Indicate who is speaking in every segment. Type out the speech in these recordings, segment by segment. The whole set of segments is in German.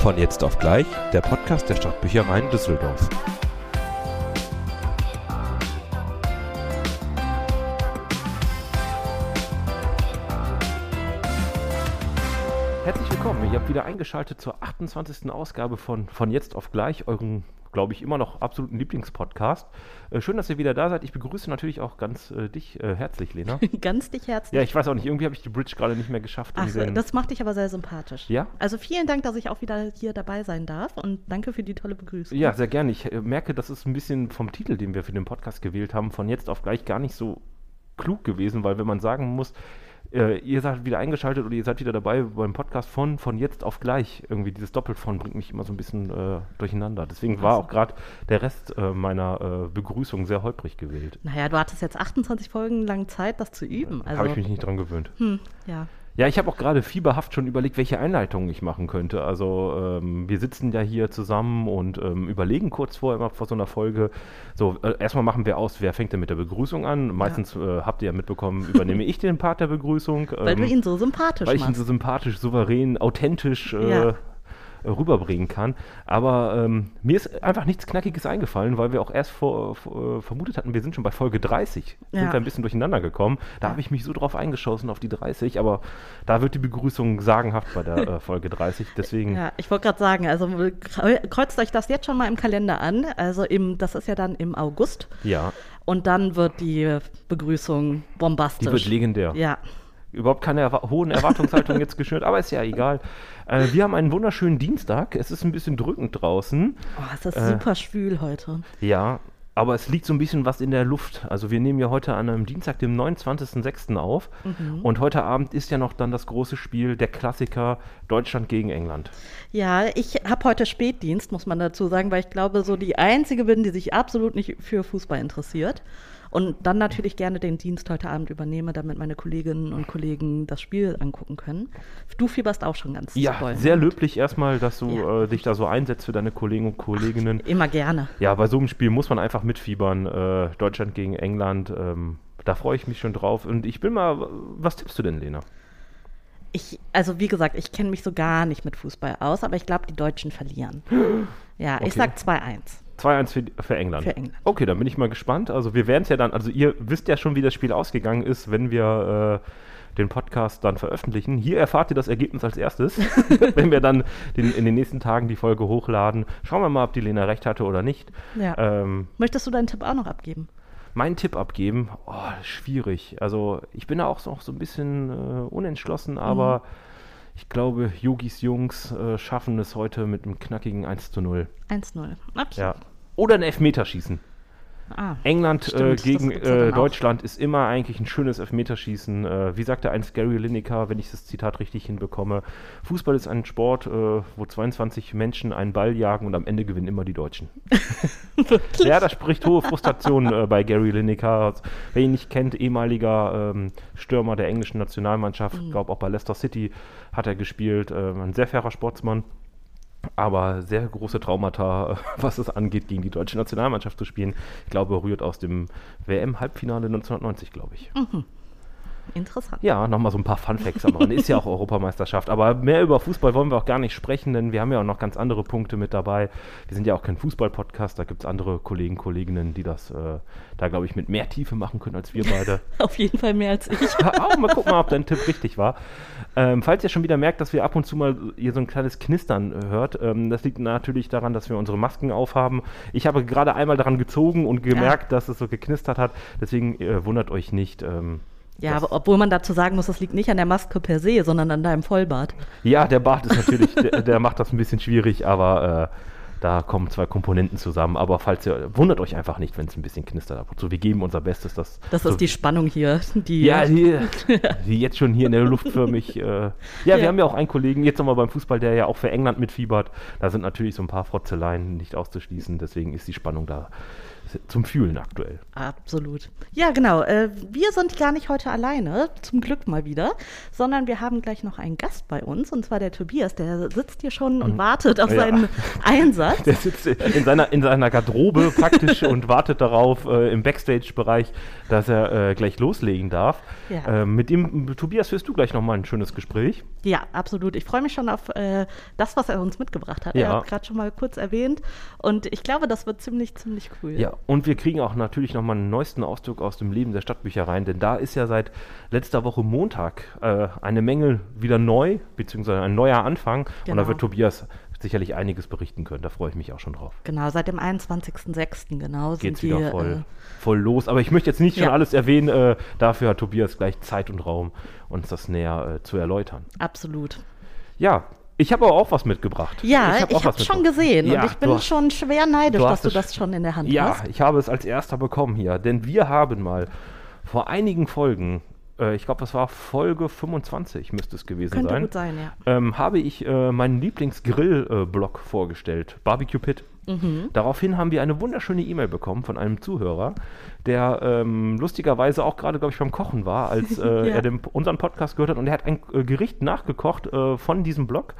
Speaker 1: Von jetzt auf gleich, der Podcast der Stadtbüchereien Düsseldorf. Wieder eingeschaltet zur 28. Ausgabe von Von jetzt auf gleich, euren, glaube ich, immer noch absoluten Lieblingspodcast. Äh, schön, dass ihr wieder da seid. Ich begrüße natürlich auch ganz äh, dich äh, herzlich, Lena.
Speaker 2: Ganz dich herzlich.
Speaker 1: Ja, ich weiß auch nicht, irgendwie habe ich die Bridge gerade nicht mehr geschafft.
Speaker 2: Ach,
Speaker 1: den-
Speaker 2: das macht dich aber sehr sympathisch.
Speaker 1: Ja?
Speaker 2: Also vielen Dank, dass ich auch wieder hier dabei sein darf und danke für die tolle Begrüßung.
Speaker 1: Ja, sehr gerne. Ich äh, merke, das ist ein bisschen vom Titel, den wir für den Podcast gewählt haben, von jetzt auf gleich gar nicht so klug gewesen, weil wenn man sagen muss, äh, ihr seid wieder eingeschaltet oder ihr seid wieder dabei beim Podcast von von jetzt auf gleich, irgendwie dieses Doppelt von bringt mich immer so ein bisschen äh, durcheinander. Deswegen war auch gerade der Rest äh, meiner äh, Begrüßung sehr holprig gewählt.
Speaker 2: Naja, du hattest jetzt 28 Folgen lang Zeit, das zu üben. Also,
Speaker 1: Habe ich mich nicht dran gewöhnt.
Speaker 2: hm, ja.
Speaker 1: Ja, ich habe auch gerade fieberhaft schon überlegt, welche Einleitungen ich machen könnte. Also ähm, wir sitzen ja hier zusammen und ähm, überlegen kurz vorher immer vor so einer Folge. So, äh, erstmal machen wir aus, wer fängt denn mit der Begrüßung an? Meistens äh, habt ihr ja mitbekommen, übernehme ich den Part der Begrüßung.
Speaker 2: Weil du
Speaker 1: ähm,
Speaker 2: ihn so sympathisch
Speaker 1: weil ich ihn so sympathisch, souverän, authentisch äh,
Speaker 2: Ja.
Speaker 1: Rüberbringen kann. Aber ähm, mir ist einfach nichts Knackiges eingefallen, weil wir auch erst vor, vor, äh, vermutet hatten, wir sind schon bei Folge 30. Sind
Speaker 2: Ja.
Speaker 1: wir ein bisschen durcheinander gekommen. Da habe ich mich so drauf eingeschossen auf die 30, aber da wird die Begrüßung sagenhaft bei der äh, Folge 30. Deswegen,
Speaker 2: Ja, ich wollte gerade sagen, also kreu- kreuzt euch das jetzt schon mal im Kalender an. Also im, das ist ja dann im August.
Speaker 1: ja,
Speaker 2: Und dann wird die Begrüßung bombastisch.
Speaker 1: die wird legendär.
Speaker 2: Ja.
Speaker 1: Überhaupt keine erwa hohen Erwartungshaltungen jetzt geschürt, aber ist ja egal. Äh, wir haben einen wunderschönen Dienstag. Es ist ein bisschen drückend draußen.
Speaker 2: Oh, es ist
Speaker 1: Äh.
Speaker 2: super schwül heute.
Speaker 1: Ja, aber es liegt so ein bisschen was in der Luft. Also wir nehmen ja heute an einem Dienstag, dem 29.06. auf.
Speaker 2: Mhm.
Speaker 1: Und heute Abend ist ja noch dann das große Spiel, der Klassiker Deutschland gegen England.
Speaker 2: Ja, ich habe heute Spätdienst, muss man dazu sagen, weil ich glaube, so die Einzige bin, die sich absolut nicht für Fußball interessiert. Und dann natürlich gerne den Dienst heute Abend übernehme, damit meine Kolleginnen und Kollegen das Spiel angucken können. Du fieberst auch schon ganz
Speaker 1: Ja,
Speaker 2: doll.
Speaker 1: sehr löblich erstmal, dass du
Speaker 2: Ja.
Speaker 1: äh, dich da so einsetzt für deine Kollegen und Kolleginnen.
Speaker 2: Immer gerne.
Speaker 1: Ja, bei so einem Spiel muss man einfach mitfiebern. Äh, Deutschland gegen England. Ähm, da freue ich mich schon drauf. Und ich bin mal, was tippst du denn, Lena?
Speaker 2: Ich, also wie gesagt, ich kenne mich so gar nicht mit Fußball aus, aber ich glaube, die Deutschen verlieren. Ja,
Speaker 1: Okay.
Speaker 2: ich sag 2-1.
Speaker 1: 2-1 für, für England.
Speaker 2: Für England.
Speaker 1: Okay, dann bin ich mal gespannt. Also wir werden es ja dann, also ihr wisst ja schon, wie das Spiel ausgegangen ist, wenn wir äh, den Podcast dann veröffentlichen. Hier erfahrt ihr das Ergebnis als erstes, wenn wir dann den, in den nächsten Tagen die Folge hochladen. Schauen wir mal, ob die Lena recht hatte oder nicht.
Speaker 2: Ja.
Speaker 1: Ähm,
Speaker 2: Möchtest du deinen Tipp auch noch abgeben?
Speaker 1: meinen Tipp abgeben, oh, schwierig. Also ich bin da auch noch so ein bisschen äh, unentschlossen, aber
Speaker 2: Mhm.
Speaker 1: ich glaube, Yogis Jungs äh, schaffen es heute mit einem knackigen 1 zu 0.
Speaker 2: 1-0. Okay.
Speaker 1: Ja. Oder ein Elfmeterschießen.
Speaker 2: Ah.
Speaker 1: England äh,
Speaker 2: Stimmt, das
Speaker 1: gegen äh. Deutschland ist immer eigentlich ein schönes Elfmeterschießen. Äh, wie sagte einst Gary Lineker, wenn ich das Zitat richtig hinbekomme, Fußball ist ein Sport, äh, wo 22 Menschen einen Ball jagen und am Ende gewinnen immer die Deutschen. Ja, das spricht hohe Frustration äh, bei Gary Lineker. Wer ihn nicht kennt, ehemaliger ähm, Stürmer der englischen Nationalmannschaft,
Speaker 2: Mhm.
Speaker 1: glaube auch bei Leicester City hat er gespielt. Äh, ein sehr fairer Sportsmann, aber sehr große Traumata, was es angeht, gegen die deutsche Nationalmannschaft zu spielen. Ich glaube, rührt aus dem WM-Halbfinale 1990, glaube ich.
Speaker 2: Interessant.
Speaker 1: Ja, nochmal so ein paar Fun-Facts am Rande. Ist ja auch Europameisterschaft. Aber mehr über Fußball wollen wir auch gar nicht sprechen, denn wir haben ja auch noch ganz andere Punkte mit dabei. Wir sind ja auch kein Fußball-Podcast, da gibt es andere Kollegen, Kolleginnen, die das äh, da, glaube ich, mit mehr Tiefe machen können als wir beide.
Speaker 2: Auf jeden Fall mehr als ich.
Speaker 1: auch mal gucken, ob dein Tipp richtig war. Ähm, falls ihr schon wieder merkt, dass wir ab und zu mal hier so ein kleines Knistern hört, ähm, das liegt natürlich daran, dass wir unsere Masken aufhaben. Ich habe gerade einmal daran gezogen und gemerkt, dass es so geknistert hat. Deswegen äh, wundert euch nicht. Ähm,
Speaker 2: Ja, aber obwohl man dazu sagen muss, das liegt nicht an der Maske per se, sondern an deinem Vollbart.
Speaker 1: Ja, der Bart ist natürlich, der, der macht das ein bisschen schwierig, aber äh, da kommen zwei Komponenten zusammen. Aber falls ihr, wundert euch einfach nicht, wenn es ein bisschen knistert ab und zu. Wir geben unser Bestes, dass.
Speaker 2: Das
Speaker 1: so,
Speaker 2: ist die Spannung hier, die.
Speaker 1: Ja, die, die jetzt schon hier in der Luft förmig. Äh, ja, wir
Speaker 2: Ja.
Speaker 1: haben ja auch einen Kollegen, jetzt nochmal beim Fußball, der ja auch für England mitfiebert. Da sind natürlich so ein paar Frotzeleien nicht auszuschließen. Deswegen ist die Spannung da zum Fühlen aktuell.
Speaker 2: Absolut. Ja, genau. Äh, wir sind gar nicht heute alleine, zum Glück mal wieder, sondern wir haben gleich noch einen Gast bei uns, und zwar der Tobias. Der sitzt hier schon und wartet auf
Speaker 1: Ja.
Speaker 2: seinen Einsatz.
Speaker 1: Der sitzt in seiner, in seiner Garderobe praktisch und wartet darauf äh, im Backstage-Bereich, dass er äh, gleich loslegen darf.
Speaker 2: Ja.
Speaker 1: Äh, mit dem, Tobias, führst du gleich nochmal ein schönes Gespräch.
Speaker 2: Ja, absolut. Ich freue mich schon auf äh, das, was er uns mitgebracht hat.
Speaker 1: Ja.
Speaker 2: Er hat gerade schon mal kurz erwähnt. Und ich glaube, das wird ziemlich, ziemlich cool.
Speaker 1: Ja, und wir kriegen auch natürlich nochmal einen neuesten Ausdruck aus dem Leben der Stadtbüchereien, denn da ist ja seit letzter Woche Montag äh, eine Menge wieder neu, beziehungsweise ein neuer Anfang. Und
Speaker 2: Genau.
Speaker 1: da wird Tobias sicherlich einiges berichten können. Da freue ich mich auch schon drauf.
Speaker 2: Genau, seit dem 21.06. genau sind
Speaker 1: Geht's
Speaker 2: die,
Speaker 1: wieder voll,
Speaker 2: äh,
Speaker 1: voll los. Aber ich möchte jetzt nicht schon
Speaker 2: Ja.
Speaker 1: alles erwähnen. Äh, dafür hat Tobias gleich Zeit und Raum, uns das näher äh, zu erläutern.
Speaker 2: absolut.
Speaker 1: Ja, ich habe aber auch was mitgebracht.
Speaker 2: Ja, ich, habe
Speaker 1: was
Speaker 2: schon
Speaker 1: mitgebracht.
Speaker 2: gesehen
Speaker 1: Ja,
Speaker 2: und ich bin
Speaker 1: hast-
Speaker 2: schon schwer neidisch,
Speaker 1: du
Speaker 2: dass du
Speaker 1: es-
Speaker 2: das schon in der Hand
Speaker 1: Ja,
Speaker 2: hast.
Speaker 1: ich habe es als erster bekommen hier, denn wir haben mal vor einigen Folgen, äh, ich glaube, das war Folge 25, müsste es gewesen
Speaker 2: Könnte
Speaker 1: sein,
Speaker 2: gut sein, ja.
Speaker 1: ähm, habe ich äh, meinen Lieblingsgrill-Blog vorgestellt, Barbecue Pit.
Speaker 2: Mhm.
Speaker 1: Daraufhin haben wir eine wunderschöne E-Mail bekommen von einem Zuhörer, der ähm, lustigerweise auch gerade, glaube ich, beim Kochen war, als äh,
Speaker 2: Ja.
Speaker 1: er den, unseren Podcast gehört hat. Und er hat ein äh, Gericht nachgekocht äh, von diesem Blog.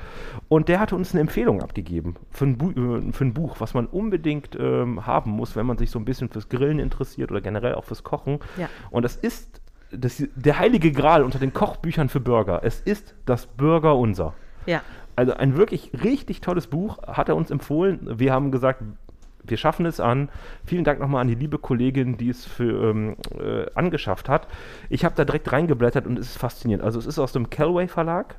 Speaker 1: Und der hatte uns eine Empfehlung abgegeben für ein, Bu äh, für ein Buch, was man unbedingt ähm, haben muss, wenn man sich so ein bisschen fürs Grillen interessiert oder generell auch fürs Kochen.
Speaker 2: Ja.
Speaker 1: Und das ist das, der heilige Gral unter den Kochbüchern für Burger. Es ist das Burger Unser.
Speaker 2: Ja,
Speaker 1: Also ein wirklich richtig tolles Buch hat er uns empfohlen. Wir haben gesagt, wir schaffen es an. Vielen Dank nochmal an die liebe Kollegin, die es für, ähm, äh, angeschafft hat. Ich habe da direkt reingeblättert und es ist faszinierend. Also es ist aus dem Callaway Verlag.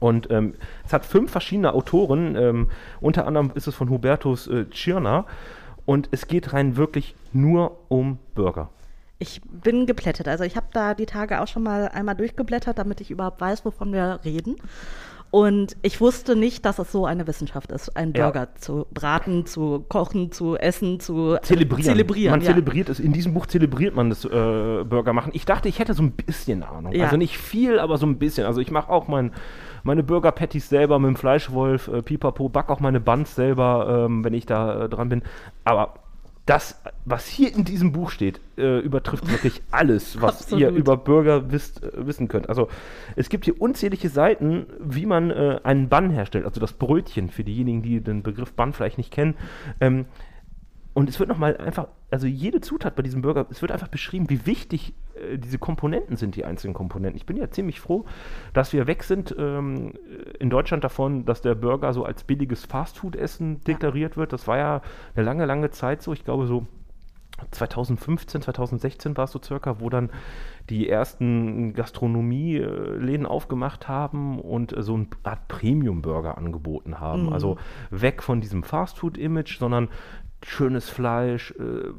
Speaker 1: Und ähm, es hat fünf verschiedene Autoren. Ähm, unter anderem ist es von Hubertus äh, Tschirner. Und es geht rein wirklich nur um Burger.
Speaker 2: ich bin geplättet. Also ich habe da die Tage auch schon mal einmal durchgeblättert, damit ich überhaupt weiß, wovon wir reden. Und ich wusste nicht, dass es so eine Wissenschaft ist, einen
Speaker 1: Ja.
Speaker 2: Burger zu braten, zu kochen, zu essen, zu
Speaker 1: Zelebrieren.
Speaker 2: zelebrieren.
Speaker 1: Man
Speaker 2: ja.
Speaker 1: zelebriert es. In diesem Buch zelebriert man das äh, Burger machen. Ich dachte, ich hätte so ein bisschen Ahnung.
Speaker 2: Ja.
Speaker 1: Also nicht viel, aber so ein bisschen. Also ich mache auch mein, meine Burger Patties selber mit dem Fleischwolf, äh, Pipapo, back auch meine Buns selber, ähm, wenn ich da äh, dran bin. Aber das, was hier in diesem Buch steht, äh, übertrifft wirklich alles, was
Speaker 2: Absolut.
Speaker 1: ihr über Burger wisst, äh, wissen könnt. Also es gibt hier unzählige Seiten, wie man äh, einen Bun herstellt, also das Brötchen für diejenigen, die den Begriff Bun vielleicht nicht kennen. Ähm, und es wird nochmal einfach, also jede Zutat bei diesem Burger, es wird einfach beschrieben, wie wichtig äh, diese Komponenten sind, die einzelnen Komponenten. Ich bin ja ziemlich froh, dass wir weg sind ähm, in Deutschland davon, dass der Burger so als billiges Fastfood-Essen deklariert wird. Das war ja eine lange, lange Zeit so. Ich glaube so 2015, 2016 war es so circa, wo dann die ersten Gastronomieläden aufgemacht haben und äh, so eine Art Premium-Burger angeboten haben.
Speaker 2: Mhm.
Speaker 1: Also weg von diesem Fastfood-Image, sondern schönes Fleisch, äh,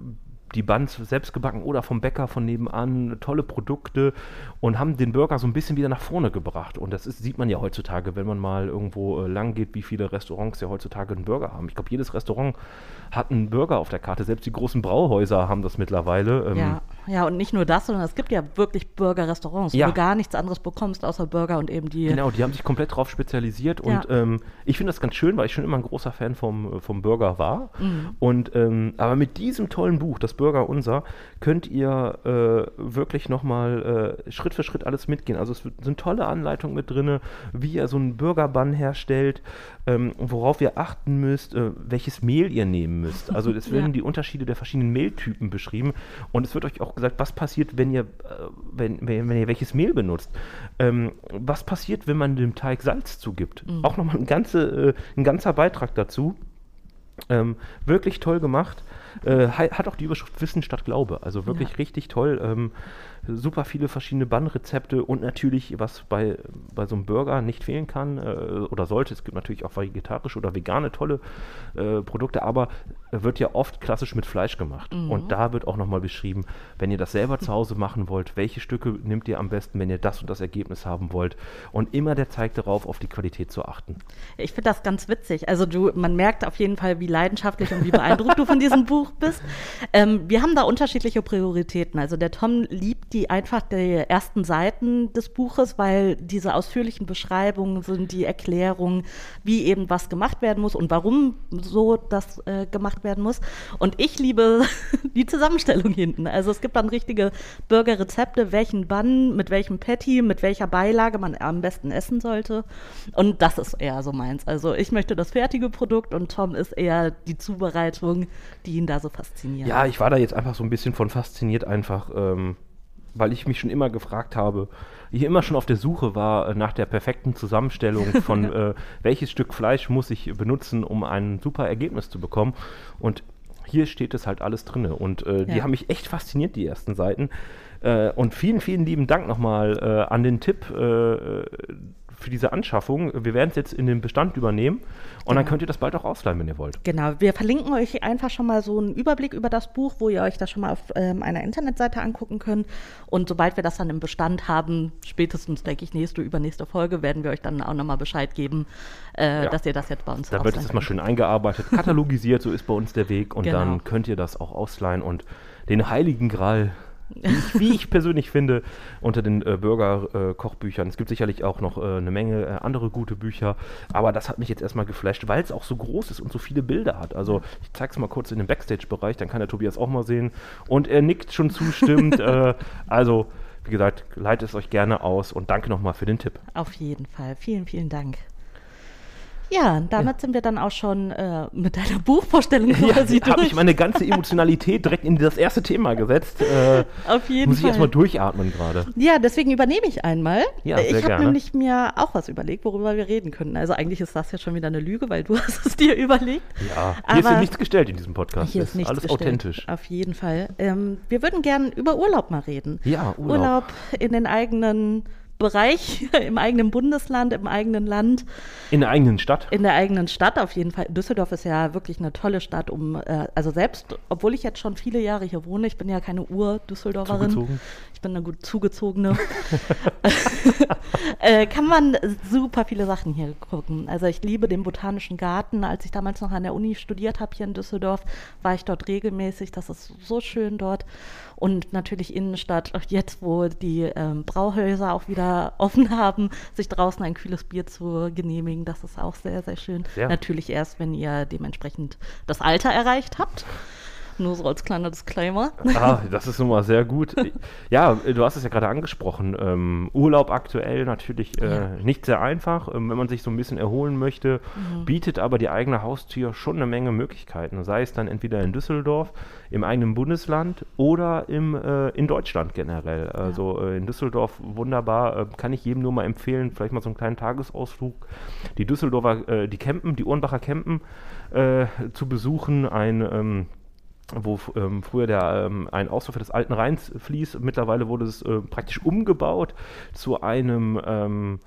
Speaker 1: die Buns selbst gebacken oder vom Bäcker von nebenan, tolle Produkte und haben den Burger so ein bisschen wieder nach vorne gebracht. Und das ist, sieht man ja heutzutage, wenn man mal irgendwo äh, lang geht, wie viele Restaurants ja heutzutage einen Burger haben. Ich glaube, jedes Restaurant hat einen Burger auf der Karte. Selbst die großen Brauhäuser haben das mittlerweile. Ähm,
Speaker 2: Ja, ja, und nicht nur das, sondern es gibt ja wirklich Burger-Restaurants,
Speaker 1: Ja.
Speaker 2: wo du gar nichts anderes bekommst außer Burger und eben die.
Speaker 1: Genau, die haben sich komplett drauf spezialisiert und
Speaker 2: Ja.
Speaker 1: ähm, ich finde das ganz schön, weil ich schon immer ein großer Fan vom, äh, vom Burger war.
Speaker 2: Mhm.
Speaker 1: Und ähm, aber mit diesem tollen Buch, das Burger Unser, könnt ihr äh, wirklich nochmal äh, Schritt für Schritt alles mitgehen. Also es sind tolle Anleitungen mit drin, wie ihr so einen Burger-Bun herstellt, ähm, worauf ihr achten müsst, äh, welches Mehl ihr nehmen müsst. Also es werden
Speaker 2: Ja.
Speaker 1: die Unterschiede der verschiedenen Mehltypen beschrieben und es wird euch auch gesagt, was passiert, wenn ihr, äh, wenn, wenn, wenn ihr welches Mehl benutzt. Ähm, was passiert, wenn man dem Teig Salz zugibt? Auch nochmal ein, ganze, äh, ein ganzer Beitrag dazu. Ähm, wirklich toll gemacht. Äh, ha- hat auch die Überschrift Wissen statt Glaube. Also wirklich
Speaker 2: Ja.
Speaker 1: richtig toll. Ähm, super viele verschiedene Bannrezepte und natürlich, was bei, bei so einem Burger nicht fehlen kann äh, oder sollte. Es gibt natürlich auch vegetarische oder vegane tolle äh, Produkte, aber wird ja oft klassisch mit Fleisch gemacht. Und da wird auch nochmal beschrieben, wenn ihr das selber zu Hause machen wollt, welche Stücke nehmt ihr am besten, wenn ihr das und das Ergebnis haben wollt. Und immer der zeigt darauf, auf die Qualität zu achten.
Speaker 2: Ich finde das ganz witzig. Also du, man merkt auf jeden Fall, wie leidenschaftlich und wie beeindruckt du von diesem Buch bist. Ähm, wir haben da unterschiedliche Prioritäten. Also der Tom liebt die einfach die ersten Seiten des Buches, weil diese ausführlichen Beschreibungen sind die Erklärungen, wie eben was gemacht werden muss und warum so das äh, gemacht werden muss. Und ich liebe die Zusammenstellung hinten. Also es gibt dann richtige Burgerrezepte, welchen Bann, mit welchem Patty, mit welcher Beilage man am besten essen sollte. Und das ist eher so meins. Also ich möchte das fertige Produkt und Tom ist eher die Zubereitung, die ihn da so fasziniert.
Speaker 1: Ja, ich war da jetzt einfach so ein bisschen von fasziniert einfach. Ähm weil ich mich schon immer gefragt habe, ich immer schon auf der Suche war äh, nach der perfekten Zusammenstellung von äh, welches Stück Fleisch muss ich benutzen, um ein super Ergebnis zu bekommen. Und hier steht es halt alles drin. Und äh, die haben mich echt fasziniert, die ersten Seiten. Äh, und vielen, vielen lieben Dank nochmal äh, an den Tipp äh, für diese Anschaffung. Wir werden es jetzt in den Bestand übernehmen und genau. dann könnt ihr das bald auch ausleihen, wenn ihr wollt.
Speaker 2: Genau, wir verlinken euch einfach schon mal so einen Überblick über das Buch, wo ihr euch das schon mal auf ähm, einer Internetseite angucken könnt. Und sobald wir das dann im Bestand haben, spätestens, denke ich, nächste, übernächste Folge, werden wir euch dann auch nochmal Bescheid geben, äh, ja. dass ihr das jetzt bei uns
Speaker 1: Da wird es mal schön eingearbeitet, katalogisiert, so ist bei uns der Weg und genau. dann könnt ihr das auch ausleihen und den Heiligen Gral ich, wie ich persönlich finde, unter den äh, Burger-Kochbüchern. Äh, es gibt sicherlich auch noch äh, eine Menge äh, andere gute Bücher, aber das hat mich jetzt erstmal geflasht, weil es auch so groß ist und so viele Bilder hat. Also ich zeige es mal kurz in den Backstage-Bereich, dann kann der Tobias auch mal sehen. Und er nickt schon zustimmt. Äh, also, wie gesagt, leitet es euch gerne aus und danke nochmal für den Tipp.
Speaker 2: Auf jeden Fall. Vielen, vielen Dank. Ja, damit ja. sind wir dann auch schon äh, mit deiner Buchvorstellung quasi
Speaker 1: ja, durch. habe ich meine ganze Emotionalität direkt in das erste Thema gesetzt. Äh,
Speaker 2: Auf jeden
Speaker 1: muss
Speaker 2: Fall.
Speaker 1: ich erstmal durchatmen gerade.
Speaker 2: Ja, deswegen übernehme ich einmal. Ja, sehr ich habe nämlich mir auch was überlegt, worüber wir reden können. Also eigentlich ist das ja schon wieder eine Lüge, weil du hast es dir überlegt.
Speaker 1: Ja, hier Aber ist ja nichts gestellt in diesem Podcast.
Speaker 2: Hier ist, ist alles
Speaker 1: gestellt. authentisch.
Speaker 2: Auf jeden Fall. Ähm, wir würden gerne über Urlaub mal reden.
Speaker 1: Ja,
Speaker 2: Urlaub. Urlaub in den eigenen Bereich im eigenen Bundesland, im eigenen Land.
Speaker 1: In der eigenen Stadt?
Speaker 2: In der eigenen Stadt auf jeden Fall. Düsseldorf ist ja wirklich eine tolle Stadt, um, äh, also selbst, obwohl ich jetzt schon viele Jahre hier wohne, ich bin ja keine Ur-Düsseldorferin. Zugezogen. Ich bin eine gut zugezogene. äh, kann man super viele Sachen hier gucken. Also ich liebe den Botanischen Garten. Als ich damals noch an der Uni studiert habe hier in Düsseldorf, war ich dort regelmäßig. Das ist so schön dort. Und natürlich Innenstadt, jetzt wo die ähm, Brauhäuser auch wieder offen haben, sich draußen ein kühles Bier zu genehmigen, das ist auch sehr, sehr schön. Ja. Natürlich erst, wenn ihr dementsprechend das Alter erreicht habt. Nur so als kleiner Disclaimer.
Speaker 1: Ah, das ist nun mal sehr gut. Ja, du hast es ja gerade angesprochen. Ähm, Urlaub aktuell natürlich äh, ja. nicht sehr einfach, ähm, wenn man sich so ein bisschen erholen möchte, mhm. bietet aber die eigene Haustür schon eine Menge Möglichkeiten. Sei es dann entweder in Düsseldorf, im eigenen Bundesland oder im, äh, in Deutschland generell. Also äh, in Düsseldorf wunderbar, äh, kann ich jedem nur mal empfehlen, vielleicht mal so einen kleinen Tagesausflug. Die Düsseldorfer, äh, die Campen, die Ohrenbacher Campen äh, zu besuchen, ein ähm, wo ähm, früher der, ähm, ein Ausläufer des alten Rheins fließt. Mittlerweile wurde es äh, praktisch umgebaut zu einem, ähm,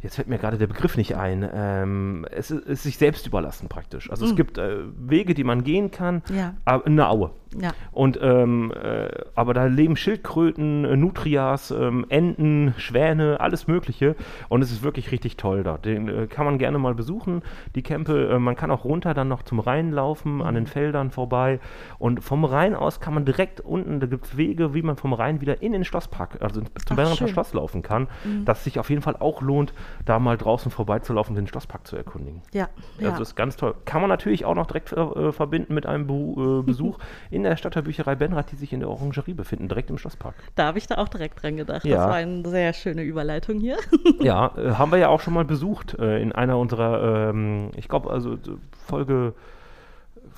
Speaker 1: jetzt fällt mir gerade der Begriff nicht ein, ähm, es ist sich selbst überlassen praktisch. Also mhm. es gibt äh, Wege, die man gehen kann, ja. aber eine Aue. Ja. Und ähm, äh, aber da leben Schildkröten, äh, Nutrias, ähm, Enten, Schwäne, alles Mögliche. Und es ist wirklich richtig toll da. Den äh, kann man gerne mal besuchen. Die Campe, äh, man kann auch runter dann noch zum Rhein laufen, an den mhm. Feldern vorbei. Und vom Rhein aus kann man direkt unten, da gibt es Wege, wie man vom Rhein wieder in den Schlosspark, also zum Berner Schloss laufen kann. Mhm. Das sich auf jeden Fall auch lohnt, da mal draußen vorbeizulaufen, den Schlosspark zu erkundigen.
Speaker 2: Ja.
Speaker 1: Also ja. ist ganz toll. Kann man natürlich auch noch direkt äh, verbinden mit einem Be Besuch in der Stadtteilbücherei Benrath, die sich in der Orangerie befinden, direkt im Schlosspark.
Speaker 2: Da habe ich da auch direkt dran gedacht. Ja. Das war eine sehr schöne Überleitung hier.
Speaker 1: ja, äh, haben wir ja auch schon mal besucht äh, in einer unserer, ähm, ich glaube, also Folge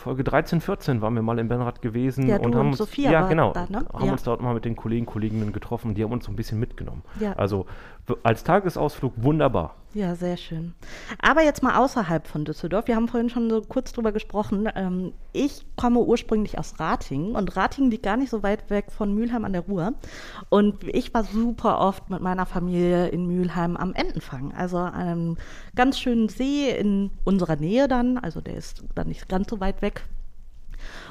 Speaker 1: Folge 13, 14 waren wir mal in Benrath gewesen
Speaker 2: ja,
Speaker 1: und haben
Speaker 2: uns, Sophia
Speaker 1: ja genau, da, ne? haben ja. uns dort mal mit den Kollegen, Kolleginnen getroffen, die haben uns so ein bisschen mitgenommen. Ja. Also als Tagesausflug wunderbar.
Speaker 2: Ja, sehr schön. Aber jetzt mal außerhalb von Düsseldorf. Wir haben vorhin schon so kurz drüber gesprochen. Ähm, ich komme ursprünglich aus Ratingen und Ratingen liegt gar nicht so weit weg von Mülheim an der Ruhr. Und ich war super oft mit meiner Familie in Mülheim am Entenfang. Also einem ganz schönen See in unserer Nähe dann. Also der ist dann nicht ganz so weit weg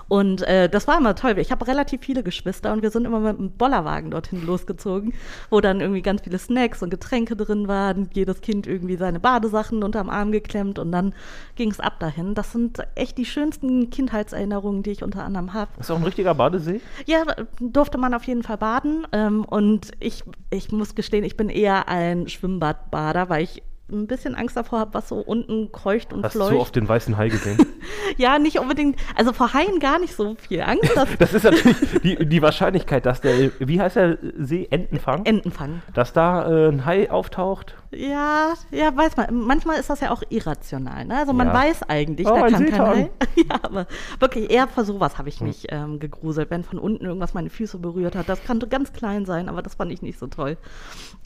Speaker 2: Und äh, das war immer toll. Ich habe relativ viele Geschwister und wir sind immer mit einem Bollerwagen dorthin losgezogen, wo dann irgendwie ganz viele Snacks und Getränke drin waren. Jedes Kind irgendwie seine Badesachen unterm Arm geklemmt und dann ging es ab dahin. Das sind echt die schönsten Kindheitserinnerungen, die ich unter anderem habe.
Speaker 1: Ist auch ein richtiger Badesee?
Speaker 2: Ja, durfte man auf jeden Fall baden. Ähm, und ich, ich muss gestehen, ich bin eher ein Schwimmbadbader, weil ich ein bisschen Angst davor habe, was so unten keucht und
Speaker 1: Hast
Speaker 2: fleucht.
Speaker 1: du so oft den weißen Hai gesehen?
Speaker 2: ja, nicht unbedingt. Also vor Haien gar nicht so viel Angst.
Speaker 1: Das ist natürlich die, die Wahrscheinlichkeit, dass der, wie heißt der See, Entenfang?
Speaker 2: Entenfang.
Speaker 1: Dass da äh, ein Hai auftaucht.
Speaker 2: Ja, ja, weiß man. Manchmal ist das ja auch irrational. Ne? Also man
Speaker 1: Ja.
Speaker 2: weiß eigentlich,
Speaker 1: Oh,
Speaker 2: da kann kein
Speaker 1: Seetang.
Speaker 2: Hai. ja, aber wirklich eher vor sowas habe
Speaker 1: Hm.
Speaker 2: ich mich ähm, gegruselt, wenn von unten irgendwas meine Füße berührt hat. Das kann ganz klein sein, aber das fand ich nicht so toll.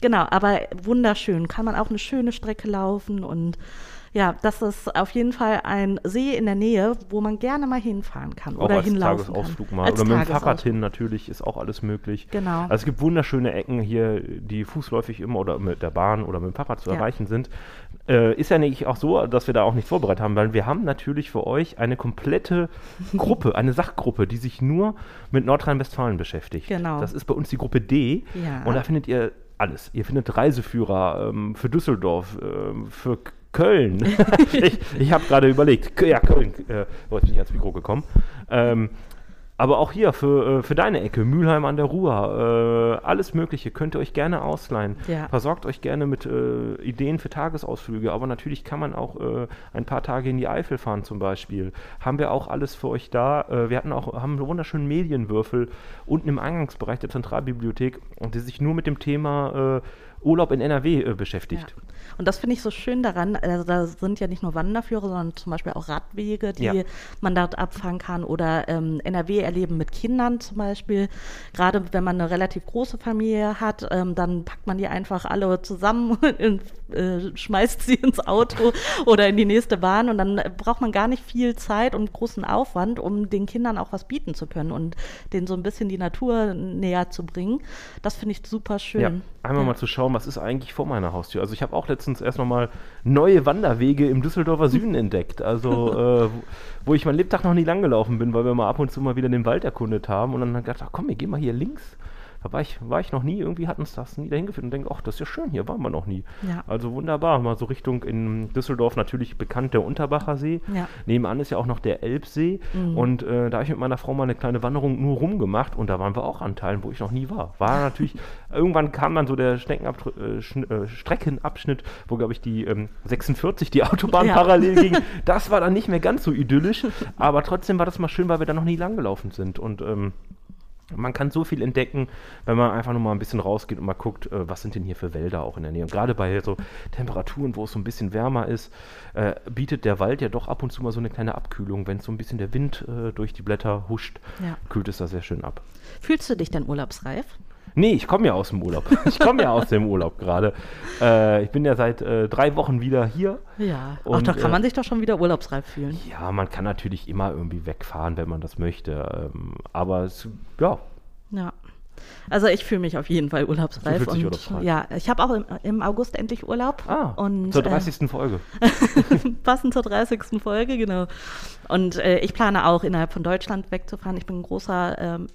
Speaker 2: Genau, aber wunderschön. Kann man auch eine schöne Strecke laufen und ja, das ist auf jeden Fall ein See in der Nähe, wo man gerne mal hinfahren kann
Speaker 1: Auch
Speaker 2: oder
Speaker 1: als
Speaker 2: hinlaufen
Speaker 1: Tagesausflug
Speaker 2: kann.
Speaker 1: mal.
Speaker 2: Als
Speaker 1: Oder mit dem Fahrrad hin natürlich, ist auch alles möglich.
Speaker 2: Genau.
Speaker 1: Also es gibt wunderschöne Ecken hier, die fußläufig immer oder mit der Bahn oder mit dem Fahrrad zu
Speaker 2: Ja.
Speaker 1: erreichen sind. Äh, ist ja nicht auch so, dass wir da auch nichts vorbereitet haben, weil wir haben natürlich für euch eine komplette Gruppe, eine Sachgruppe, die sich nur mit Nordrhein-Westfalen beschäftigt.
Speaker 2: Genau.
Speaker 1: Das ist bei uns die Gruppe D.
Speaker 2: Ja.
Speaker 1: Und da findet ihr alles. Ihr findet Reiseführer ähm, für Düsseldorf, ähm, für Köln. ich ich habe gerade überlegt. Ja, Köln. Äh, oh, jetzt bin ich ans Mikro gekommen. Ähm, aber auch hier für, äh, für deine Ecke, Mülheim an der Ruhr, äh, alles Mögliche könnt ihr euch gerne ausleihen.
Speaker 2: Ja.
Speaker 1: Versorgt euch gerne mit äh, Ideen für Tagesausflüge, aber natürlich kann man auch äh, ein paar Tage in die Eifel fahren zum Beispiel. Haben wir auch alles für euch da. Äh, wir hatten auch, haben einen wunderschönen Medienwürfel unten im Eingangsbereich der Zentralbibliothek, und die sich nur mit dem Thema äh, Urlaub in NRW äh, beschäftigt.
Speaker 2: Ja. Und das finde ich so schön daran, also da sind ja nicht nur Wanderführer, sondern zum Beispiel auch Radwege, die
Speaker 1: Ja.
Speaker 2: man dort abfahren kann oder ähm, NRW erleben mit Kindern zum Beispiel. Gerade wenn man eine relativ große Familie hat, ähm, dann packt man die einfach alle zusammen und äh, schmeißt sie ins Auto oder in die nächste Bahn und dann braucht man gar nicht viel Zeit und großen Aufwand, um den Kindern auch was bieten zu können und denen so ein bisschen die Natur näher zu bringen. Das finde ich super schön.
Speaker 1: Ja, einmal mal zu schauen, was ist eigentlich vor meiner Haustür. Also ich habe auch letztens erst nochmal neue Wanderwege im Düsseldorfer Süden entdeckt. Also äh, wo- ich mein Lebtag noch nie lang gelaufen bin, weil wir mal ab und zu mal wieder den Wald erkundet haben. Und dann gedacht, ach komm, wir gehen mal hier links. Da war ich, war ich noch nie, irgendwie hat uns das nie dahin geführt und denke, ach, das ist ja schön, hier waren wir noch nie.
Speaker 2: Ja.
Speaker 1: Also wunderbar, mal so Richtung in Düsseldorf natürlich bekannt der Unterbacher See.
Speaker 2: Ja.
Speaker 1: Nebenan ist ja auch noch der Elbsee und äh, da habe ich mit meiner Frau mal eine kleine Wanderung nur rumgemacht und da waren wir auch an Teilen, wo ich noch nie war. War natürlich, irgendwann kam dann so der äh, äh, Streckenabschnitt, wo, glaube ich, die ähm, 46, die Autobahn
Speaker 2: Ja.
Speaker 1: parallel ging. Das war dann nicht mehr ganz so idyllisch, aber trotzdem war das mal schön, weil wir da noch nie lang gelaufen sind und ähm, man kann so viel entdecken, wenn man einfach nur mal ein bisschen rausgeht und mal guckt, äh, was sind denn hier für Wälder auch in der Nähe. Und gerade bei so Temperaturen, wo es so ein bisschen wärmer ist, äh, bietet der Wald ja doch ab und zu mal so eine kleine Abkühlung. Wenn so ein bisschen der Wind äh, durch die Blätter huscht,
Speaker 2: Ja.
Speaker 1: kühlt es da sehr schön ab.
Speaker 2: Fühlst du dich denn urlaubsreif?
Speaker 1: Nee, ich komme ja aus dem Urlaub. Ich komme ja aus dem Urlaub gerade. Äh, ich bin ja seit äh, drei Wochen wieder hier.
Speaker 2: Ja. Ach,
Speaker 1: Und,
Speaker 2: da kann
Speaker 1: äh,
Speaker 2: man sich doch schon wieder urlaubsreif fühlen.
Speaker 1: Ja, man kann natürlich immer irgendwie wegfahren, wenn man das möchte. Ähm, aber es, ja,
Speaker 2: Ja. Also ich fühle mich auf jeden Fall urlaubsreif. und,
Speaker 1: urlaubsreif.
Speaker 2: Ja, ich habe auch im, im August endlich Urlaub.
Speaker 1: Ah,
Speaker 2: und,
Speaker 1: zur 30. Folge.
Speaker 2: Äh, passend zur 30. Folge, genau. Und äh, ich plane auch innerhalb von Deutschland wegzufahren. Ich bin ein großer ähm,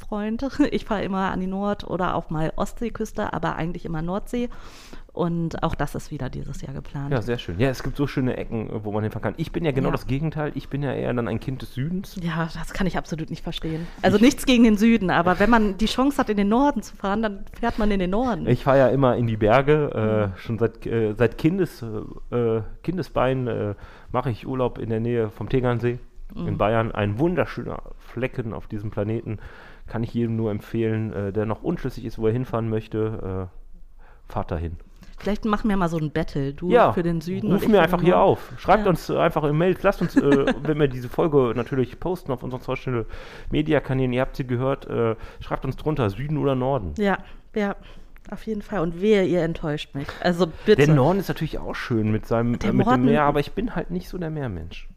Speaker 2: Meerfreund. Ich fahre immer an die Nord- oder auch mal Ostseeküste, aber eigentlich immer Nordsee. Und auch das ist wieder dieses Jahr geplant.
Speaker 1: Ja, sehr schön. Ja, es gibt so schöne Ecken, wo man hinfahren kann. Ich bin ja genau
Speaker 2: Ja.
Speaker 1: das Gegenteil. Ich bin ja eher dann ein Kind des Südens.
Speaker 2: Ja, das kann ich absolut nicht verstehen. Also nichts gegen den Süden, aber wenn man die Chance hat, in den Norden zu fahren, dann fährt man in den Norden.
Speaker 1: Ich fahre ja immer in die Berge. Äh, schon seit, äh, seit Kindes, äh, Kindesbein äh, mache ich Urlaub in der Nähe vom Tegernsee in Bayern. Ein wunderschöner Flecken auf diesem Planeten. Kann ich jedem nur empfehlen, äh, der noch unschlüssig ist, wo er hinfahren möchte. Äh, fahrt dahin.
Speaker 2: Vielleicht machen wir mal so ein Battle, du
Speaker 1: Ja,
Speaker 2: für den Süden.
Speaker 1: ruf mir einfach hier
Speaker 2: Norden.
Speaker 1: auf. Schreibt
Speaker 2: Ja.
Speaker 1: uns einfach in Mails. Lasst uns, äh, wenn wir diese Folge natürlich posten auf unseren Social Media Kanälen, ihr habt sie gehört, äh, schreibt uns drunter, Süden oder Norden.
Speaker 2: Ja, ja, auf jeden Fall. Und wehe, ihr enttäuscht mich. Also bitte.
Speaker 1: Der Norden ist natürlich auch schön mit seinem äh, mit dem Meer, aber ich bin halt nicht so der Meermensch.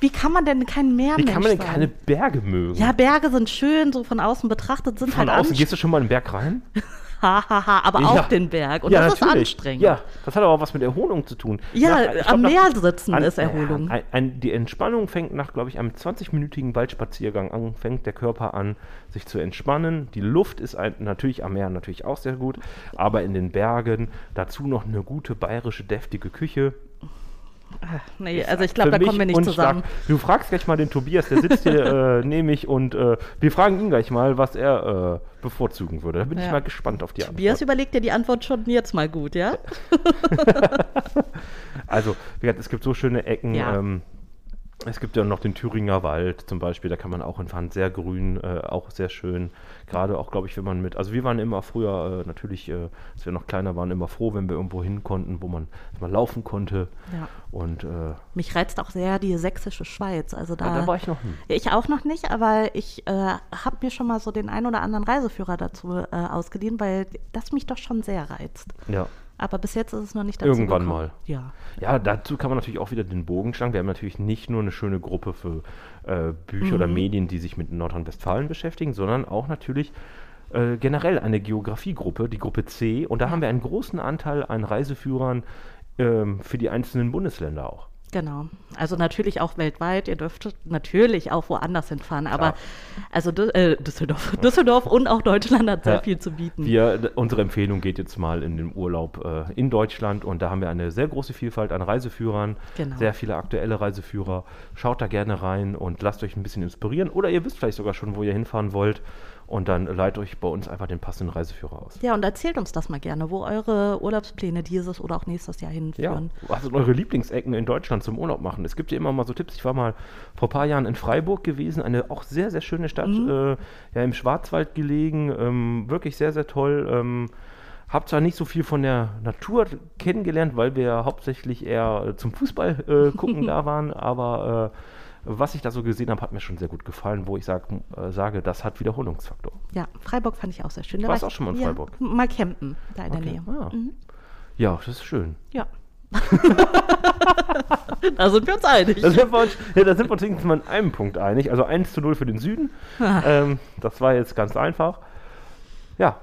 Speaker 2: Wie kann man denn kein
Speaker 1: Wie
Speaker 2: Meermensch
Speaker 1: kann man denn
Speaker 2: sein?
Speaker 1: keine Berge mögen?
Speaker 2: Ja, Berge sind schön, so von außen betrachtet sind
Speaker 1: Von
Speaker 2: halt
Speaker 1: außen
Speaker 2: anst-
Speaker 1: gehst du schon mal in den Berg rein?
Speaker 2: hahaha, aber
Speaker 1: Ja.
Speaker 2: auf den Berg. Und
Speaker 1: ja,
Speaker 2: das ist
Speaker 1: natürlich.
Speaker 2: anstrengend.
Speaker 1: Ja, das hat aber auch was mit Erholung zu tun.
Speaker 2: Ja,
Speaker 1: Nach-
Speaker 2: am
Speaker 1: glaub,
Speaker 2: Meer
Speaker 1: nach-
Speaker 2: sitzen
Speaker 1: an-
Speaker 2: ist Erholung.
Speaker 1: Ein, ein, die Entspannung fängt nach, glaube ich, einem 20-minütigen Waldspaziergang an, fängt der Körper an, sich zu entspannen. Die Luft ist ein, natürlich am Meer natürlich auch sehr gut, aber in den Bergen dazu noch eine gute bayerische deftige Küche.
Speaker 2: Ach, nee, also ich glaube, da kommen wir nicht zusammen.
Speaker 1: Du fragst gleich mal den Tobias, der sitzt hier äh, neben mich und äh, wir fragen ihn gleich mal, was er äh, bevorzugen würde. Da bin ich
Speaker 2: Ja.
Speaker 1: mal gespannt auf die
Speaker 2: Tobias
Speaker 1: Antwort.
Speaker 2: überlegt dir die Antwort schon jetzt mal gut, ja?
Speaker 1: Also, wie gesagt, es gibt so schöne Ecken.
Speaker 2: Ja.
Speaker 1: Ähm, es gibt ja noch den Thüringer Wald zum Beispiel, da kann man auch hinfahren, sehr grün, äh, auch sehr schön. Gerade auch, glaube ich, wenn man mit, also wir waren immer früher äh, natürlich, äh, als wir noch kleiner waren, immer froh, wenn wir irgendwo hin konnten, wo man mal laufen konnte.
Speaker 2: Ja.
Speaker 1: Und äh,
Speaker 2: Mich reizt auch sehr die sächsische Schweiz. Also da,
Speaker 1: da war ich noch nie.
Speaker 2: Ja, Ich auch noch nicht, aber ich äh, habe mir schon mal so den ein oder anderen Reiseführer dazu äh, ausgeliehen, weil das mich doch schon sehr reizt.
Speaker 1: Ja.
Speaker 2: Aber bis jetzt ist es noch nicht dazu
Speaker 1: Irgendwann
Speaker 2: gekommen.
Speaker 1: mal.
Speaker 2: Ja.
Speaker 1: Ja, dazu kann man natürlich auch wieder den Bogen schlagen. Wir haben natürlich nicht nur eine schöne Gruppe für äh, Bücher
Speaker 2: Mhm.
Speaker 1: oder Medien, die sich mit Nordrhein-Westfalen beschäftigen, sondern auch natürlich äh, generell eine Geografiegruppe, die Gruppe C. Und da haben wir einen großen Anteil an Reiseführern ähm, für die einzelnen Bundesländer auch.
Speaker 2: Genau. Also natürlich auch weltweit. Ihr dürft natürlich auch woanders hinfahren. Aber
Speaker 1: Klar.
Speaker 2: also Dü- äh, Düsseldorf, Düsseldorf und auch Deutschland hat sehr
Speaker 1: Ja.
Speaker 2: viel zu bieten.
Speaker 1: Wir, unsere Empfehlung geht jetzt mal in den Urlaub äh, in Deutschland und da haben wir eine sehr große Vielfalt an Reiseführern,
Speaker 2: Genau.
Speaker 1: sehr viele aktuelle Reiseführer. Schaut da gerne rein und lasst euch ein bisschen inspirieren oder ihr wisst vielleicht sogar schon, wo ihr hinfahren wollt und dann leitet euch bei uns einfach den passenden Reiseführer aus.
Speaker 2: Ja, und erzählt uns das mal gerne, wo eure Urlaubspläne dieses oder auch nächstes Jahr
Speaker 1: Ja,
Speaker 2: hinführen.
Speaker 1: was sind eure Lieblingsecken in Deutschland zum Urlaub machen? Es gibt ja immer mal so Tipps. Ich war mal vor ein paar Jahren in Freiburg gewesen, eine auch sehr, sehr schöne Stadt, äh, ja im Schwarzwald gelegen, ähm, wirklich sehr, sehr toll. Ähm, hab zwar nicht so viel von der Natur kennengelernt, weil wir ja hauptsächlich eher zum Fußball äh, gucken da waren, aber äh, was ich da so gesehen habe, hat mir schon sehr gut gefallen, wo ich sag, äh, sage, das hat Wiederholungsfaktor.
Speaker 2: Ja, Freiburg fand ich auch sehr schön. Da
Speaker 1: Warst
Speaker 2: war
Speaker 1: auch schon mal in
Speaker 2: ja,
Speaker 1: Freiburg?
Speaker 2: Mal campen, da in
Speaker 1: Okay.
Speaker 2: der Nähe.
Speaker 1: Ah.
Speaker 2: Mhm.
Speaker 1: Ja, das ist schön.
Speaker 2: Ja. da sind wir uns einig.
Speaker 1: Da sind wir uns, ja, da sind wir uns in einem Punkt einig. Also 1 zu 0 für den Süden. ähm, das war jetzt ganz einfach. Ja,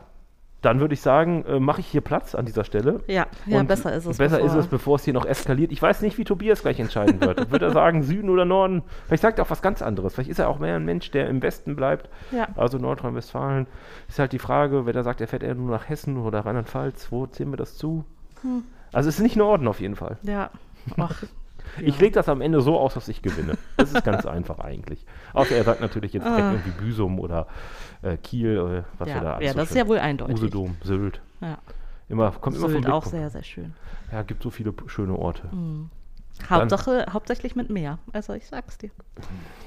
Speaker 1: dann würde ich sagen, äh, mache ich hier Platz an dieser Stelle.
Speaker 2: Ja, ja
Speaker 1: Und
Speaker 2: besser ist es.
Speaker 1: Besser
Speaker 2: bevor-
Speaker 1: ist es, bevor es hier noch eskaliert. Ich weiß nicht, wie Tobias gleich entscheiden wird. wird er sagen, Süden oder Norden? Vielleicht sagt er auch was ganz anderes. Vielleicht ist er auch mehr ein Mensch, der im Westen bleibt.
Speaker 2: Ja.
Speaker 1: Also Nordrhein-Westfalen. Ist halt die Frage, wenn er sagt, er fährt eher nur nach Hessen oder Rheinland-Pfalz, wo zählen wir das zu?
Speaker 2: Hm.
Speaker 1: Also es ist nicht Norden auf jeden Fall.
Speaker 2: Ja. Ach,
Speaker 1: Ich lege das am Ende so aus, dass ich gewinne. Das ist ganz einfach eigentlich. Außer er sagt natürlich jetzt direkt
Speaker 2: Ah.
Speaker 1: irgendwie Büsum oder äh, Kiel, äh, was wir da
Speaker 2: ja,
Speaker 1: alles
Speaker 2: ja
Speaker 1: so
Speaker 2: das ist
Speaker 1: schön-
Speaker 2: ja wohl eindeutig.
Speaker 1: Usedom, Sylt.
Speaker 2: Ja.
Speaker 1: Immer, kommt immer vom
Speaker 2: Sylt auch sehr, sehr schön.
Speaker 1: Ja, gibt so viele schöne Orte.
Speaker 2: Hauptsache, hauptsächlich mit Meer. Also ich sag's dir.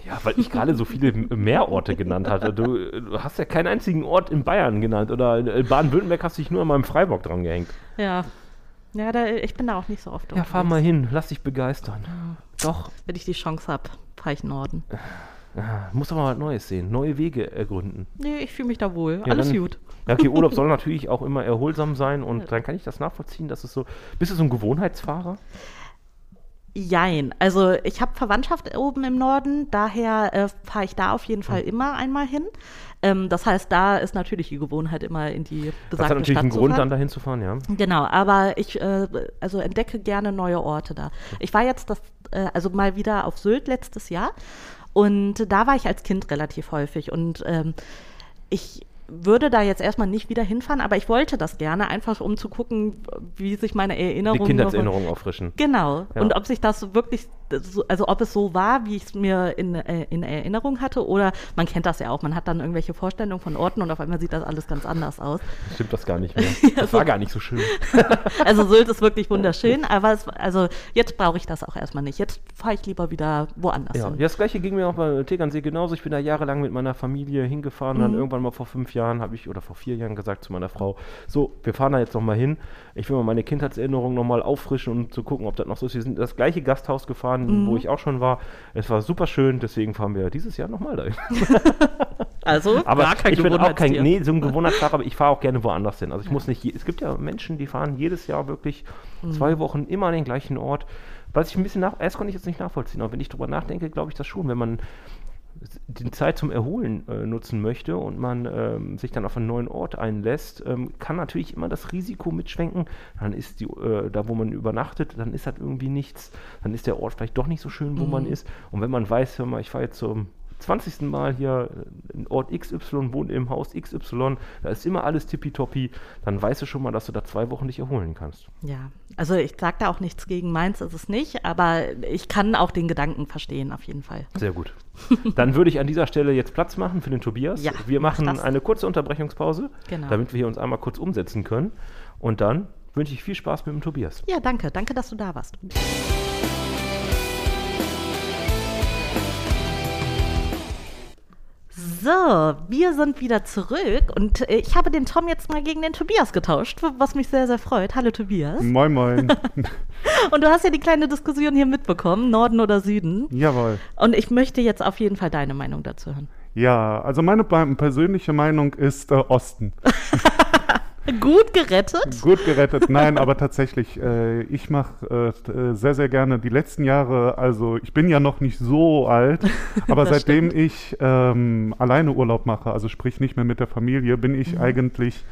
Speaker 1: Ja, weil ich gerade so viele Meerorte genannt hatte. Du, du hast ja keinen einzigen Ort in Bayern genannt. Oder in Baden-Württemberg hast du dich nur an meinem Freiburg dran gehängt.
Speaker 2: Ja. Ja, da, ich bin da auch nicht so oft
Speaker 1: Ja, fahr mal hin, lass dich begeistern. Doch,
Speaker 2: Wenn ich die Chance habe, fahre ich Norden.
Speaker 1: ah, muss doch mal was Neues sehen, neue Wege ergründen.
Speaker 2: Nee, ich fühle mich da wohl.
Speaker 1: Ja,
Speaker 2: Alles
Speaker 1: dann-
Speaker 2: gut.
Speaker 1: Ja, okay, Urlaub soll natürlich auch immer erholsam sein und dann kann ich das nachvollziehen, dass es so. Bist du so ein Gewohnheitsfahrer?
Speaker 2: Jein. Also ich habe Verwandtschaft oben im Norden, daher äh, fahre ich da auf jeden Fall
Speaker 1: Hm.
Speaker 2: immer einmal hin. Ähm, das heißt, da ist natürlich die Gewohnheit, immer in die
Speaker 1: Das hat
Speaker 2: besagte
Speaker 1: natürlich
Speaker 2: Stadt
Speaker 1: einen Grund,
Speaker 2: fahren.
Speaker 1: dann dahin zu fahren, ja.
Speaker 2: Genau, aber ich äh, also entdecke gerne neue Orte da. Ich war jetzt das, äh, also mal wieder auf Sylt letztes Jahr und da war ich als Kind relativ häufig und ähm, ich würde da jetzt erstmal nicht wieder hinfahren, aber ich wollte das gerne, einfach um zu gucken, wie sich meine
Speaker 1: Die
Speaker 2: Erinnerungen.
Speaker 1: Kindheitserinnerung auffrischen.
Speaker 2: Genau.
Speaker 1: Ja.
Speaker 2: Und ob sich das wirklich, so, also ob es so war, wie ich es mir in, äh, in Erinnerung hatte, oder man kennt das ja auch, man hat dann irgendwelche Vorstellungen von Orten und auf einmal sieht das alles ganz anders aus.
Speaker 1: Stimmt das gar nicht mehr. Das
Speaker 2: so-
Speaker 1: war gar nicht so schön.
Speaker 2: Also Sylt ist wirklich wunderschön, aber es, also jetzt brauche ich das auch erstmal nicht. Jetzt fahre ich lieber wieder woanders
Speaker 1: Ja,
Speaker 2: hin.
Speaker 1: das gleiche ging mir auch bei Tegernsee genauso. Ich bin da jahrelang mit meiner Familie hingefahren und dann
Speaker 2: Mhm.
Speaker 1: irgendwann mal vor fünf Jahren habe ich, oder vor vier Jahren gesagt zu meiner Frau, so, wir fahren da jetzt nochmal hin. Ich will mal meine Kindheitserinnerungen nochmal auffrischen und zu gucken, ob das noch so ist. Wir sind in das gleiche Gasthaus gefahren,
Speaker 2: Mhm.
Speaker 1: wo ich auch schon war. Es war super schön, deswegen fahren wir dieses Jahr nochmal dahin.
Speaker 2: Also
Speaker 1: Aber
Speaker 2: gar kein
Speaker 1: ich bin auch kein, nee, so ein Gewohnheitsfahrer, aber ich fahre auch gerne woanders hin. Also ich muss nicht, je, es gibt ja Menschen, die fahren jedes Jahr wirklich
Speaker 2: Mhm.
Speaker 1: zwei Wochen immer an den gleichen Ort. Was ich ein bisschen nach, erst konnte ich jetzt nicht nachvollziehen, aber wenn ich drüber nachdenke, glaube ich das schon, wenn man die Zeit zum Erholen äh, nutzen möchte und man ähm, sich dann auf einen neuen Ort einlässt, ähm, kann natürlich immer das Risiko mitschwenken. Dann ist die, äh, da, wo man übernachtet, dann ist halt irgendwie nichts. Dann ist der Ort vielleicht doch nicht so schön, wo
Speaker 2: Mhm.
Speaker 1: man ist. Und wenn man weiß, hör mal, ich fahre jetzt zum 20. Mal hier äh, in Ort XY, wohne im Haus XY, da ist immer alles tippitoppi, dann weißt du schon mal, dass du da zwei Wochen dich erholen kannst.
Speaker 2: Ja, also ich sage da auch nichts gegen meins, ist es nicht, aber ich kann auch den Gedanken verstehen, auf jeden Fall.
Speaker 1: Sehr gut. Dann würde ich an dieser Stelle jetzt Platz machen für den Tobias.
Speaker 2: Ja,
Speaker 1: wir
Speaker 2: mach
Speaker 1: machen
Speaker 2: das.
Speaker 1: eine kurze Unterbrechungspause,
Speaker 2: Genau.
Speaker 1: damit wir hier uns einmal kurz umsetzen können. Und dann wünsche ich viel Spaß mit dem Tobias.
Speaker 2: Ja, danke, danke, dass du da warst. So, wir sind wieder zurück und äh, ich habe den Tom jetzt mal gegen den Tobias getauscht, was mich sehr, sehr freut. Hallo Tobias.
Speaker 3: Moin, moin.
Speaker 2: Und du hast ja die kleine Diskussion hier mitbekommen, Norden oder Süden.
Speaker 3: Jawohl.
Speaker 2: Und ich möchte jetzt auf jeden Fall deine Meinung dazu hören.
Speaker 3: Ja, also meine pe- persönliche Meinung ist äh, Osten.
Speaker 2: Gut gerettet?
Speaker 3: Gut gerettet. Nein, aber tatsächlich, äh, ich mache äh, äh, sehr, sehr gerne die letzten Jahre, also ich bin ja noch nicht so alt, aber seitdem
Speaker 2: stimmt.
Speaker 3: ich ähm, alleine Urlaub mache, also sprich nicht mehr mit der Familie, bin ich
Speaker 2: Mhm.
Speaker 3: eigentlich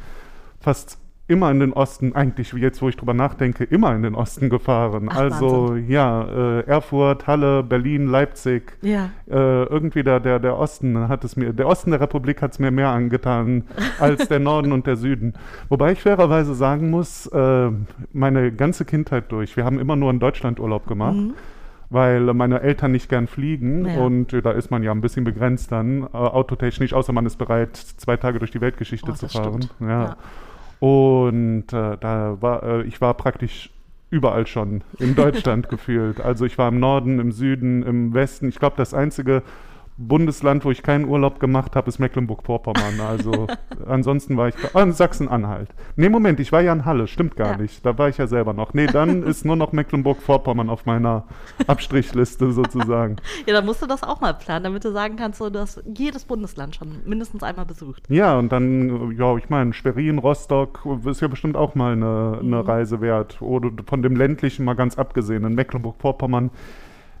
Speaker 3: fast immer in den Osten, eigentlich jetzt, wo ich drüber nachdenke, immer in den Osten gefahren.
Speaker 2: Ach,
Speaker 3: also ja, äh, Erfurt, Halle, Berlin, Leipzig.
Speaker 2: Ja.
Speaker 3: äh, irgendwie der, der, der Osten hat es mir, der Osten der Republik hat es mir mehr angetan als der Norden und der Süden. Wobei ich fairerweise sagen muss, äh, meine ganze Kindheit durch, wir haben immer nur in Deutschland Urlaub gemacht.
Speaker 2: Mhm.
Speaker 3: Weil meine Eltern nicht gern fliegen
Speaker 2: Ja.
Speaker 3: und da ist man ja ein bisschen begrenzt dann, äh, autotechnisch, außer man ist bereit, zwei Tage durch die Weltgeschichte
Speaker 2: Oh,
Speaker 3: zu fahren. Ja.
Speaker 2: Ja.
Speaker 3: Und äh, da war, äh, ich war praktisch überall schon in Deutschland gefühlt. Also ich war im Norden, im Süden, im Westen. Ich glaube, das einzige Bundesland, wo ich keinen Urlaub gemacht habe, ist Mecklenburg-Vorpommern. Also ansonsten war ich ah, in Sachsen-Anhalt. Nee, Moment, ich war ja in Halle, stimmt gar
Speaker 2: Ja.
Speaker 3: nicht. Da war ich ja selber noch. Nee, dann ist nur noch Mecklenburg-Vorpommern auf meiner Abstrichliste sozusagen.
Speaker 2: Ja, dann musst du das auch mal planen, damit du sagen kannst, so, du hast jedes Bundesland schon mindestens einmal besucht.
Speaker 3: Ja, und dann, ja, ich meine, Schwerin, Rostock ist ja bestimmt auch mal eine, eine
Speaker 2: Mhm.
Speaker 3: Reise wert. Oder von dem ländlichen mal ganz abgesehen. In Mecklenburg-Vorpommern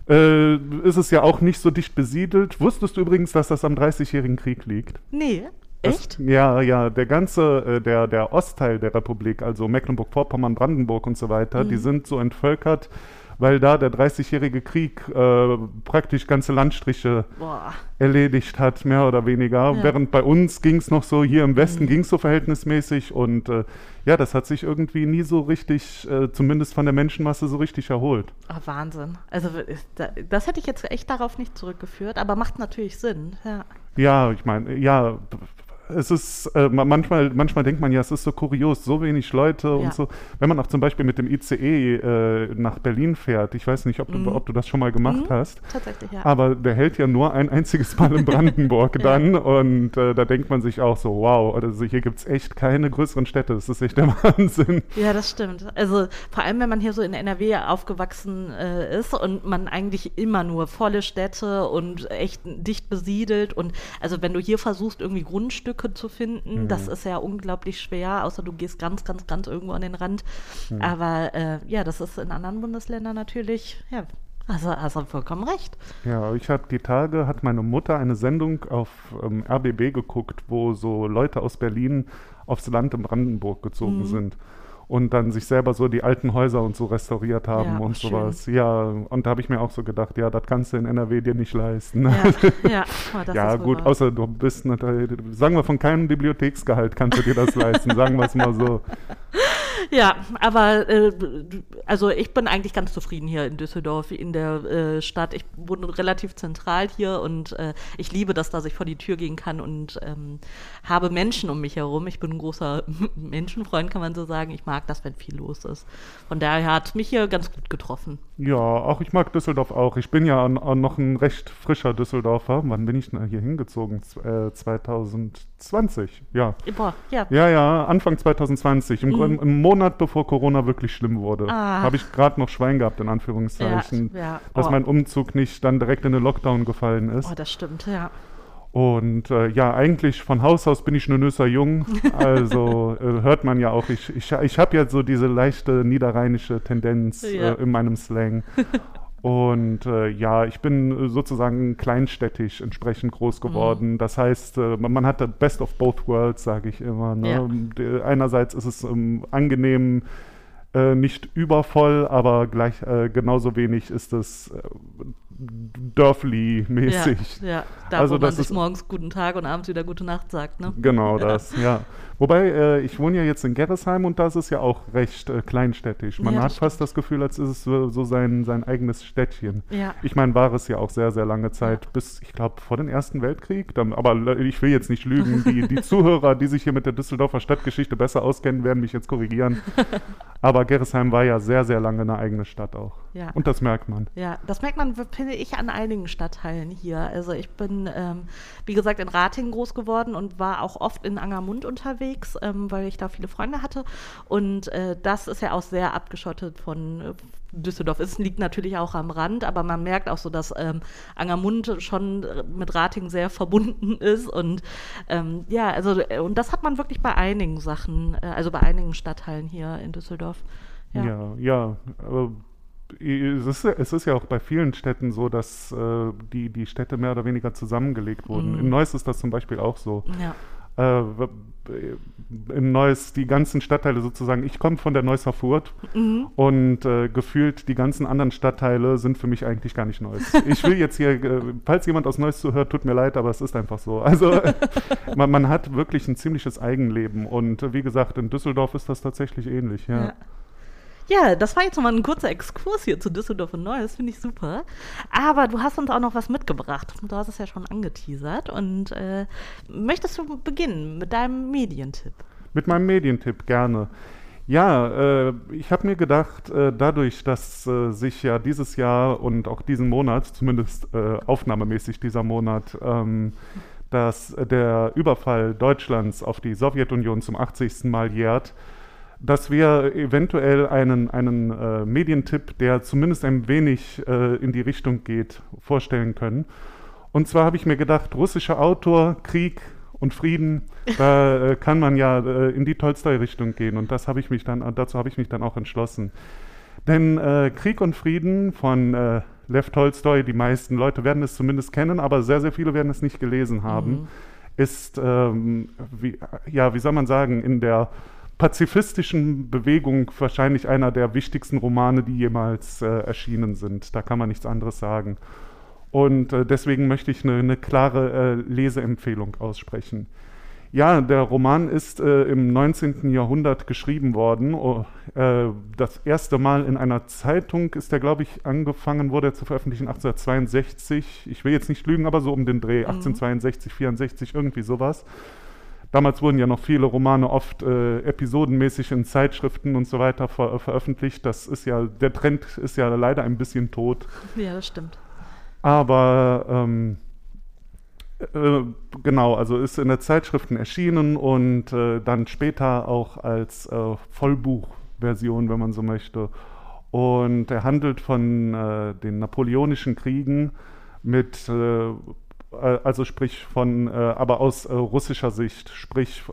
Speaker 3: äh, ist es ja auch nicht so dicht besiedelt. Wusstest du übrigens, dass das am 30-jährigen Krieg liegt?
Speaker 2: Nee,
Speaker 3: Das-
Speaker 2: echt?
Speaker 3: Ja, ja, der ganze, äh, der, der Ostteil der Republik, also Mecklenburg-Vorpommern, Brandenburg und so weiter,
Speaker 2: Mhm.
Speaker 3: die sind so entvölkert, weil da der 30-jährige Krieg äh, praktisch ganze Landstriche
Speaker 2: Boah.
Speaker 3: erledigt hat, mehr oder weniger.
Speaker 2: Ja.
Speaker 3: Während bei uns ging es noch so, hier im Westen
Speaker 2: Mhm.
Speaker 3: ging es so verhältnismäßig und äh, ja, das hat sich irgendwie nie so richtig, äh, zumindest von der Menschenmasse, so richtig erholt.
Speaker 2: Ah, Wahnsinn. Also das hätte ich jetzt echt darauf nicht zurückgeführt, aber macht natürlich Sinn. Ja.
Speaker 3: Ja, ich meine, ja, es ist, äh, ma- manchmal, manchmal denkt man ja, es ist so kurios, so wenig Leute
Speaker 2: Ja.
Speaker 3: und so. Wenn man auch zum Beispiel mit dem ICE äh, nach Berlin fährt, ich weiß nicht, ob du,
Speaker 2: Mhm.
Speaker 3: ob du das schon mal gemacht
Speaker 2: Mhm.
Speaker 3: hast,
Speaker 2: Tatsächlich, ja.
Speaker 3: aber der hält ja nur ein einziges Mal in Brandenburg
Speaker 2: Ja.
Speaker 3: dann und äh, da denkt man sich auch so, wow, also hier gibt es echt keine größeren Städte, das ist echt der Wahnsinn.
Speaker 2: Ja, das stimmt. Also vor allem, wenn man hier so in NRW aufgewachsen äh, ist und man eigentlich immer nur volle Städte und echt dicht besiedelt und also wenn du hier versuchst, irgendwie Grundstücke zu finden, das ist ja unglaublich schwer, außer du gehst ganz, ganz, ganz irgendwo an den Rand. Aber äh, ja, das ist in anderen Bundesländern natürlich, ja, also hast du vollkommen recht.
Speaker 3: Ja, ich habe die Tage, hat meine Mutter eine Sendung auf ähm, RBB geguckt, wo so Leute aus Berlin aufs Land in Brandenburg gezogen
Speaker 2: Mhm.
Speaker 3: sind und dann sich selber so die alten Häuser und so restauriert haben
Speaker 2: Ja,
Speaker 3: und
Speaker 2: schön.
Speaker 3: sowas. Ja, und da habe ich mir auch so gedacht, ja, das kannst du in NRW dir nicht leisten.
Speaker 2: Ja, ja, oh, das
Speaker 3: ja gut,
Speaker 2: wahr.
Speaker 3: außer du bist natürlich, sagen wir von keinem Bibliotheksgehalt kannst du dir das leisten, sagen wir es mal so.
Speaker 2: ja, aber äh, also ich bin eigentlich ganz zufrieden hier in Düsseldorf, in der äh, Stadt. Ich wohne relativ zentral hier und äh, ich liebe das, dass ich vor die Tür gehen kann und ähm, habe Menschen um mich herum. Ich bin ein großer Menschenfreund, kann man so sagen. Ich mag das, wenn viel los ist. Von daher hat mich hier ganz gut getroffen.
Speaker 3: Ja, auch ich mag Düsseldorf auch. Ich bin ja an, an noch ein recht frischer Düsseldorfer. Wann bin ich denn hier hingezogen? Z äh, 2000 20, ja.
Speaker 2: Boah, ja.
Speaker 3: Ja, ja, Anfang 2020, im, mhm. im Monat bevor Corona wirklich schlimm wurde,
Speaker 2: ah.
Speaker 3: habe ich gerade noch Schwein gehabt, in Anführungszeichen,
Speaker 2: ja, ja. Oh.
Speaker 3: dass mein Umzug nicht dann direkt in den Lockdown gefallen ist.
Speaker 2: Oh, das stimmt, ja.
Speaker 3: Und äh, ja, eigentlich von Haus aus bin ich nur Nösser Jung. Also äh, hört man ja auch, ich, ich, ich habe ja so diese leichte niederrheinische Tendenz
Speaker 2: ja.
Speaker 3: äh, in meinem Slang. Und äh, ja, ich bin sozusagen kleinstädtisch entsprechend groß geworden. Mhm. Das heißt, äh, man, man hat das Best of both worlds, sage ich immer. Ne? Ja. Einerseits ist es ähm, angenehm, äh, nicht übervoll, aber gleich äh, genauso wenig ist es äh, Dörfli-mäßig.
Speaker 2: Ja, ja, da also, wo man sich morgens guten Tag und abends wieder gute Nacht sagt, ne?
Speaker 3: Genau das, ja. Wobei, äh, ich wohne ja jetzt in Gerresheim und da ist ja auch recht äh, kleinstädtisch. Man ja, hat fast das Gefühl, als ist es so, so sein, sein eigenes Städtchen. Ja. Ich meine, war es ja auch sehr, sehr lange Zeit, bis, ich glaube, vor dem Ersten Weltkrieg. Dann, aber ich will jetzt nicht lügen. Die, die Zuhörer, die sich hier mit der Düsseldorfer Stadtgeschichte besser auskennen, werden mich jetzt korrigieren. Aber Gerresheim war ja sehr, sehr lange eine eigene Stadt auch. Ja. Und das merkt man.
Speaker 2: Ja, das merkt man, finde ich, an einigen Stadtteilen hier. Also ich bin, ähm, wie gesagt, in Ratingen groß geworden und war auch oft in Angermund unterwegs, ähm, weil ich da viele Freunde hatte. Und äh, das ist ja auch sehr abgeschottet von äh, Düsseldorf. Es liegt natürlich auch am Rand, aber man merkt auch so, dass ähm, Angermund schon mit Ratingen sehr verbunden ist. Und ähm, ja, also und das hat man wirklich bei einigen Sachen, äh, also bei einigen Stadtteilen hier in Düsseldorf.
Speaker 3: Ja, ja, ja aber es ist, es ist, ja auch bei vielen Städten so, dass äh, die, die Städte mehr oder weniger zusammengelegt wurden. Mhm. In Neuss ist das zum Beispiel auch so. Ja. Äh, in Neuss die ganzen Stadtteile sozusagen, ich komme von der Neusser Furt mhm. und äh, gefühlt die ganzen anderen Stadtteile sind für mich eigentlich gar nicht Neuss. Ich will jetzt hier, äh, falls jemand aus Neuss zuhört, tut mir leid, aber es ist einfach so. Also man, man, hat wirklich ein ziemliches Eigenleben und äh, wie gesagt, in Düsseldorf ist das tatsächlich ähnlich, ja. ja.
Speaker 2: Ja, das war jetzt nochmal ein kurzer Exkurs hier zu Düsseldorf und Neues, finde ich super. Aber du hast uns auch noch was mitgebracht. Du hast es ja schon angeteasert. Und äh, möchtest du beginnen mit deinem Medientipp?
Speaker 3: Mit meinem Medientipp, gerne. Ja, äh, ich habe mir gedacht, äh, dadurch, dass äh, sich ja dieses Jahr und auch diesen Monat, zumindest äh, aufnahmemäßig dieser Monat, ähm, dass der Überfall Deutschlands auf die Sowjetunion zum 80. Mal jährt, dass wir eventuell einen, einen äh, Medientipp, der zumindest ein wenig äh, in die Richtung geht, vorstellen können. Und zwar habe ich mir gedacht, russischer Autor, Krieg und Frieden, da äh, kann man ja äh, in die Tolstoi-Richtung gehen. Und das habe ich mich dann, dazu habe ich mich dann auch entschlossen. Denn äh, Krieg und Frieden von äh, Lev Tolstoi, die meisten Leute werden es zumindest kennen, aber sehr, sehr viele werden es nicht gelesen haben, mhm. ist, ähm, wie, ja, wie soll man sagen, in der pazifistischen Bewegung wahrscheinlich einer der wichtigsten Romane, die jemals äh, erschienen sind. Da kann man nichts anderes sagen. Und äh, deswegen möchte ich eine, eine klare äh, Leseempfehlung aussprechen. Ja, der Roman ist äh, im 19. Jahrhundert geschrieben worden. Oh, äh, das erste Mal in einer Zeitung ist er, glaube ich, angefangen, wurde er zu veröffentlichen 1862. Ich will jetzt nicht lügen, aber so um den Dreh, mhm. 1862, 64, irgendwie sowas. Damals wurden ja noch viele Romane oft äh, episodenmäßig in Zeitschriften und so weiter ver veröffentlicht. Das ist ja, der Trend ist ja leider ein bisschen tot.
Speaker 2: Ja, das stimmt.
Speaker 3: Aber ähm, äh, genau, also ist in der Zeitschriften erschienen und äh, dann später auch als äh, Vollbuchversion, wenn man so möchte. Und er handelt von äh, den napoleonischen Kriegen mit also sprich von, äh, aber aus äh, russischer Sicht, sprich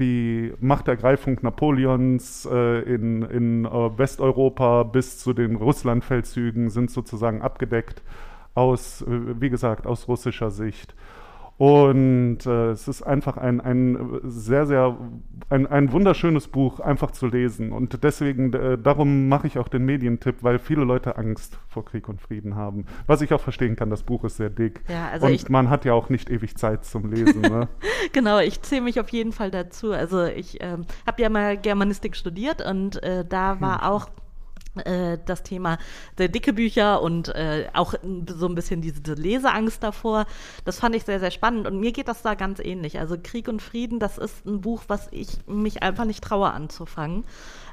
Speaker 3: die Machtergreifung Napoleons in, in Westeuropa bis zu den Russlandfeldzügen sind sozusagen abgedeckt aus, wie gesagt, aus russischer Sicht. Und äh, es ist einfach ein, ein sehr, sehr, ein, ein wunderschönes Buch, einfach zu lesen. Und deswegen, äh, darum mache ich auch den Medientipp, weil viele Leute Angst vor Krieg und Frieden haben. Was ich auch verstehen kann, das Buch ist sehr dick. Ja, also und man hat ja auch nicht ewig Zeit zum Lesen. Ne?
Speaker 2: genau, ich zähle mich auf jeden Fall dazu. Also ich ähm, habe ja mal Germanistik studiert und äh, da war hm. auch das Thema der dicke Bücher und äh, auch so ein bisschen diese Leseangst davor. Das fand ich sehr, sehr spannend und mir geht das da ganz ähnlich. Also Krieg und Frieden, das ist ein Buch, was ich mich einfach nicht traue anzufangen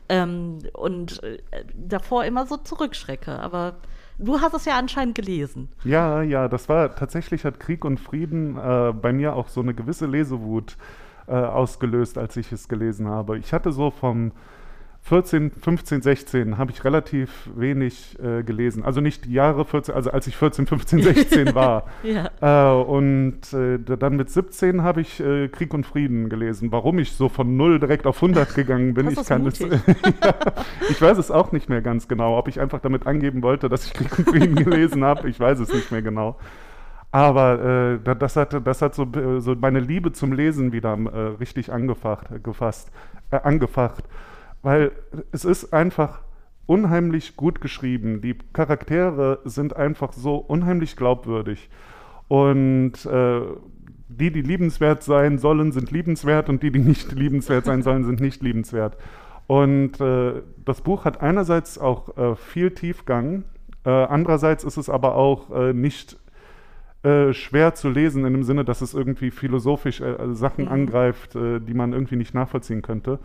Speaker 2: ähm, und äh, davor immer so zurückschrecke. Aber Du hast es ja anscheinend gelesen.
Speaker 3: Ja, ja, das war tatsächlich hat Krieg und Frieden äh, bei mir auch so eine gewisse Lesewut äh, ausgelöst, als ich es gelesen habe. Ich hatte so vom 14, 15, 16 habe ich relativ wenig äh, gelesen. Also nicht die Jahre 14, also als ich 14, 15, 16 war.
Speaker 2: Ja.
Speaker 3: Äh, und äh, dann mit 17 habe ich äh, Krieg und Frieden gelesen. Warum ich so von 0 direkt auf 100 gegangen bin, ich kann es, ja, ich weiß es auch nicht mehr ganz genau. Ob ich einfach damit angeben wollte, dass ich Krieg und Frieden gelesen habe, ich weiß es nicht mehr genau. Aber äh, da- das hat, das hat so, äh, so meine Liebe zum Lesen wieder äh, richtig angefacht, gefasst, äh, angefacht. Weil es ist einfach unheimlich gut geschrieben. Die Charaktere sind einfach so unheimlich glaubwürdig. Und äh, die, die liebenswert sein sollen, sind liebenswert und die, die nicht liebenswert sein sollen, sind nicht liebenswert. Und äh, das Buch hat einerseits auch äh, viel Tiefgang, äh, andererseits ist es aber auch äh, nicht äh, schwer zu lesen in dem Sinne, dass es irgendwie philosophisch Sachen
Speaker 2: Mhm.
Speaker 3: angreift, die man irgendwie nicht nachvollziehen könnte.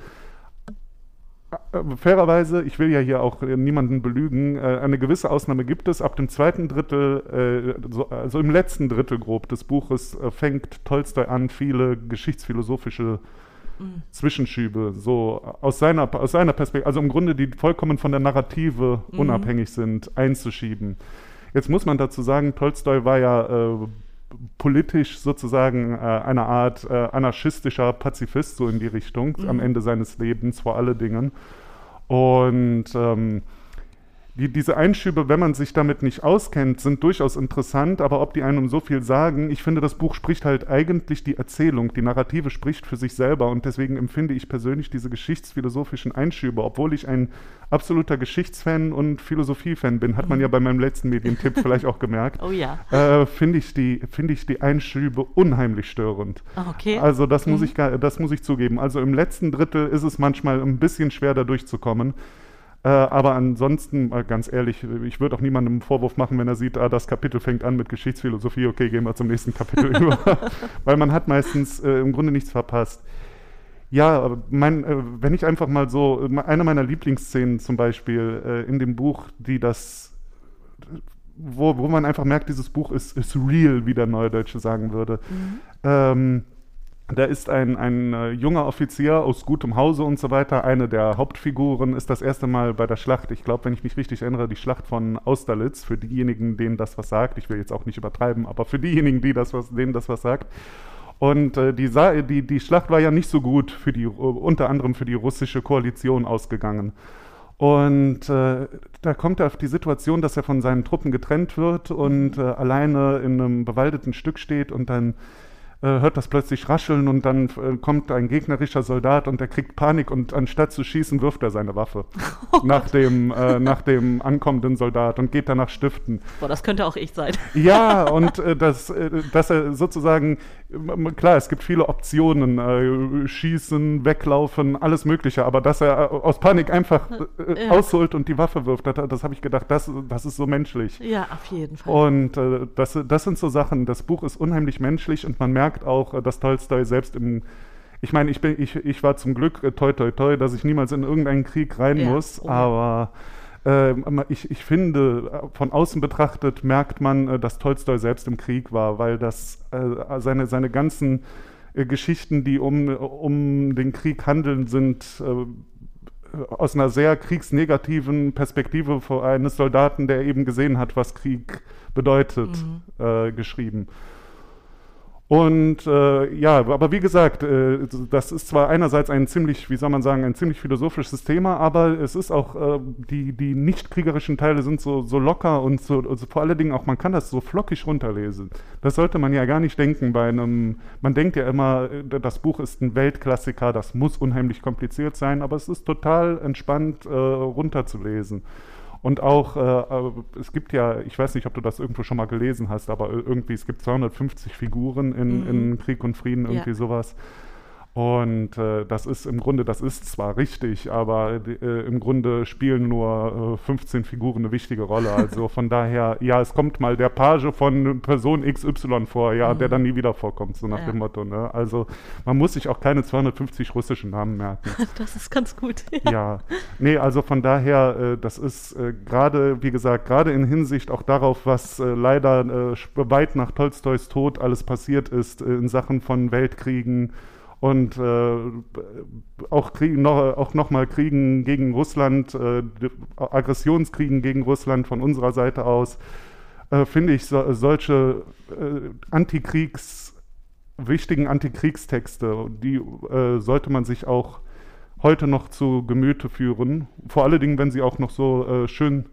Speaker 3: Äh, Fairerweise, ich will ja hier auch äh, niemanden belügen, äh, eine gewisse Ausnahme gibt es. Ab dem zweiten Drittel, so, also im letzten Drittel grob des Buches, fängt Tolstoi an, viele geschichtsphilosophische Zwischenschübe, so aus seiner, aus seiner Perspektive, also im Grunde die vollkommen von der Narrative
Speaker 2: Mhm.
Speaker 3: unabhängig sind, einzuschieben. Jetzt muss man dazu sagen, Tolstoi war ja äh, politisch sozusagen äh, eine Art äh, anarchistischer Pazifist, so in die Richtung, am Ende seines Lebens vor allen Dingen. Und ähm, die, diese Einschübe, wenn man sich damit nicht auskennt, sind durchaus interessant, aber ob die einem so viel sagen, ich finde, das Buch spricht halt eigentlich die Erzählung, die Narrative spricht für sich selber und deswegen empfinde ich persönlich diese geschichtsphilosophischen Einschübe, obwohl ich ein absoluter Geschichtsfan und Philosophiefan bin, hat man ja bei meinem letzten Medientipp vielleicht auch gemerkt,
Speaker 2: Oh ja.
Speaker 3: äh, finde ich, die, finde ich die Einschübe unheimlich störend.
Speaker 2: Okay.
Speaker 3: Also das muss, ich, das muss ich zugeben. Also im letzten Drittel ist es manchmal ein bisschen schwer, da durchzukommen. Äh, aber ansonsten, äh, ganz ehrlich, ich würde auch niemandem einen Vorwurf machen, wenn er sieht, ah, das Kapitel fängt an mit Geschichtsphilosophie, okay, gehen wir zum nächsten Kapitel über. Weil man hat meistens äh, im Grunde nichts verpasst. Ja, mein, äh, wenn ich einfach mal so, äh, eine meiner Lieblingsszenen zum Beispiel in dem Buch, die das, wo, wo man einfach merkt, dieses Buch ist, ist real, wie der Neudeutsche sagen würde. Ähm, da ist ein, ein äh, junger Offizier aus gutem Hause und so weiter. Eine der Hauptfiguren ist das erste Mal bei der Schlacht, ich glaube, wenn ich mich richtig erinnere, die Schlacht von Austerlitz, für diejenigen, denen das was sagt. Ich will jetzt auch nicht übertreiben, aber für diejenigen, die das was, denen das was sagt. Und äh, die, die, die Schlacht war ja nicht so gut für die, äh, unter anderem für die russische Koalition ausgegangen. Und äh, da kommt er auf die Situation, dass er von seinen Truppen getrennt wird und äh, alleine in einem bewaldeten Stück steht und dann hört das plötzlich rascheln und dann äh, kommt ein gegnerischer Soldat und der kriegt Panik und anstatt zu schießen, wirft er seine Waffe nach, dem, äh, nach dem ankommenden Soldat und geht danach stiften.
Speaker 2: Boah, das könnte auch ich sein.
Speaker 3: Ja, und äh, das, äh, dass er sozusagen, ähm, klar, es gibt viele Optionen, äh, schießen, weglaufen, alles Mögliche, aber dass er äh, aus Panik einfach äh,
Speaker 2: Ja.
Speaker 3: ausholt und die Waffe wirft, das, das habe ich gedacht, das, das ist so menschlich.
Speaker 2: Ja, auf jeden Fall.
Speaker 3: Und äh, das, das sind so Sachen, das Buch ist unheimlich menschlich und man merkt auch, äh, dass Tolstoi selbst im, ich meine, ich, bin, ich, ich war zum Glück äh, toi toi toi, dass ich niemals in irgendeinen Krieg rein
Speaker 2: Ja,
Speaker 3: muss,
Speaker 2: oh.
Speaker 3: aber äh, ich, ich finde, äh, von außen betrachtet merkt man, dass Tolstoi selbst im Krieg war, weil das äh, seine, seine ganzen Geschichten, die um, um den Krieg handeln, sind aus einer sehr kriegsnegativen Perspektive eines Soldaten, der eben gesehen hat, was Krieg bedeutet, äh, geschrieben. Und äh, ja, aber wie gesagt, äh, das ist zwar einerseits ein ziemlich, wie soll man sagen, ein ziemlich philosophisches Thema, aber es ist auch, äh, die, die nicht kriegerischen Teile sind so, so locker und so, also vor allen Dingen auch, man kann das so flockig runterlesen. Das sollte man ja gar nicht denken bei einem, man denkt ja immer, äh, das Buch ist ein Weltklassiker, das muss unheimlich kompliziert sein, aber es ist total entspannt äh, runterzulesen. Und auch, äh, äh, es gibt ja, ich weiß nicht, ob du das irgendwo schon mal gelesen hast, aber irgendwie, es gibt 250 Figuren in,
Speaker 2: Mhm.
Speaker 3: in Krieg und Frieden,
Speaker 2: Ja.
Speaker 3: irgendwie sowas. Und äh, das ist im Grunde, das ist zwar richtig, aber äh, im Grunde spielen nur äh, 15 Figuren eine wichtige Rolle. Also von daher, ja, es kommt mal der Page von Person XY vor, ja, der dann nie wieder vorkommt, so nach
Speaker 2: Mhm. Ja.
Speaker 3: dem Motto. Ne? Also man muss sich auch keine 250 russischen Namen merken.
Speaker 2: Das ist ganz gut.
Speaker 3: Ja, nee, also von daher, äh, das ist äh, gerade, wie gesagt, gerade in Hinsicht auch darauf, was äh, leider äh, weit nach Tolstois Tod alles passiert ist äh, in Sachen von Weltkriegen Und äh, auch, Krieg, noch, auch nochmal Kriegen gegen Russland, äh, Aggressionskriegen gegen Russland von unserer Seite aus, äh, finde ich so, solche äh, Antikriegs, wichtigen Antikriegstexte, die äh, sollte man sich auch heute noch zu Gemüte führen. Vor allen Dingen, wenn sie auch noch so äh, schön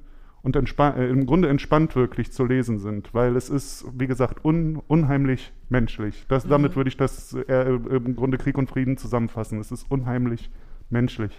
Speaker 3: und äh, im Grunde entspannt wirklich zu lesen sind, weil es ist, wie gesagt, un unheimlich menschlich. Das, mhm. Damit würde ich das äh, im Grunde Krieg und Frieden zusammenfassen. Es ist unheimlich menschlich.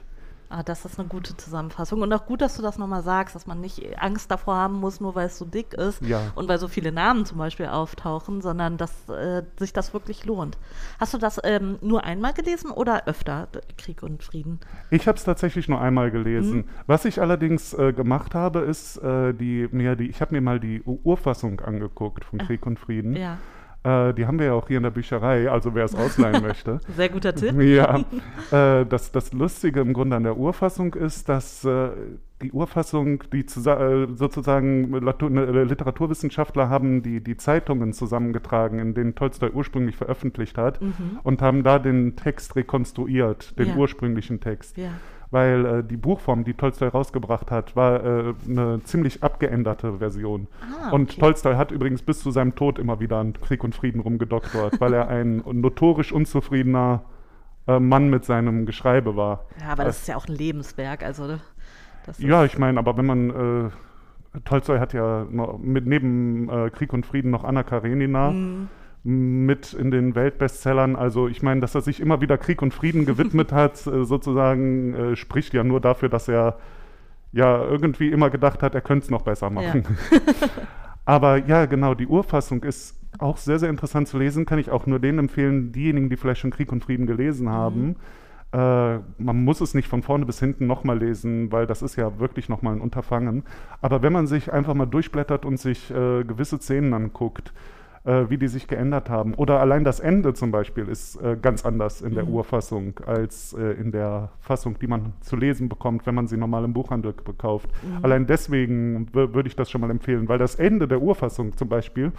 Speaker 2: Ah, das ist eine gute Zusammenfassung. Und auch gut, dass du das nochmal sagst, dass man nicht Angst davor haben muss, nur weil es so dick ist
Speaker 3: ja.
Speaker 2: und weil so viele Namen zum Beispiel auftauchen, sondern dass äh, sich das wirklich lohnt. Hast du das ähm, nur einmal gelesen oder öfter, Krieg und Frieden?
Speaker 3: Ich habe es tatsächlich nur einmal gelesen. Mhm. Was ich allerdings äh, gemacht habe, ist, äh, die, mir die, ich habe mir mal die Urfassung angeguckt von Krieg und Frieden.
Speaker 2: Ja.
Speaker 3: Äh, die haben wir ja auch hier in der Bücherei, also wer es ausleihen möchte.
Speaker 2: Sehr guter Tipp.
Speaker 3: Ja. Äh, das, das Lustige im Grunde an der Urfassung ist, dass äh, die Urfassung, die äh, sozusagen äh, Literaturwissenschaftler haben die, die Zeitungen zusammengetragen, in denen Tolstoi ursprünglich veröffentlicht hat mhm. und haben da den Text rekonstruiert, den ja. ursprünglichen Text.
Speaker 2: Ja
Speaker 3: weil äh, die Buchform, die Tolstoi rausgebracht hat, war äh, eine ziemlich abgeänderte Version.
Speaker 2: Ah,
Speaker 3: okay. Und Tolstoi hat übrigens bis zu seinem Tod immer wieder an Krieg und Frieden rumgedoktort, weil er ein notorisch unzufriedener äh, Mann mit seinem Geschreibe war.
Speaker 2: Ja, aber das ist ja auch ein Lebenswerk, also. Ne?
Speaker 3: ja, ich meine, aber wenn man äh, Tolstoi hat ja noch, mit, neben äh, Krieg und Frieden noch Anna Karenina. Mhm mit in den Weltbestsellern. Also ich meine, dass er sich immer wieder Krieg und Frieden gewidmet hat, äh, sozusagen, äh, spricht ja nur dafür, dass er ja irgendwie immer gedacht hat, er könnte es noch besser machen. Ja. Aber ja, genau, die Urfassung ist auch sehr, sehr interessant zu lesen. Kann ich auch nur denen empfehlen, diejenigen, die vielleicht schon Krieg und Frieden gelesen mhm. haben. Mhm. Äh, man muss es nicht von vorne bis hinten nochmal lesen, weil das ist ja wirklich nochmal ein Unterfangen. Aber wenn man sich einfach mal durchblättert und sich äh, gewisse Szenen anguckt, äh, wie die sich geändert haben. Oder allein das Ende zum Beispiel ist äh, ganz anders in der mhm. Urfassung als äh, in der Fassung, die man zu lesen bekommt, wenn man sie normal im Buchhandel bekauft. Mhm. Allein deswegen würde ich das schon mal empfehlen, weil das Ende der Urfassung zum Beispiel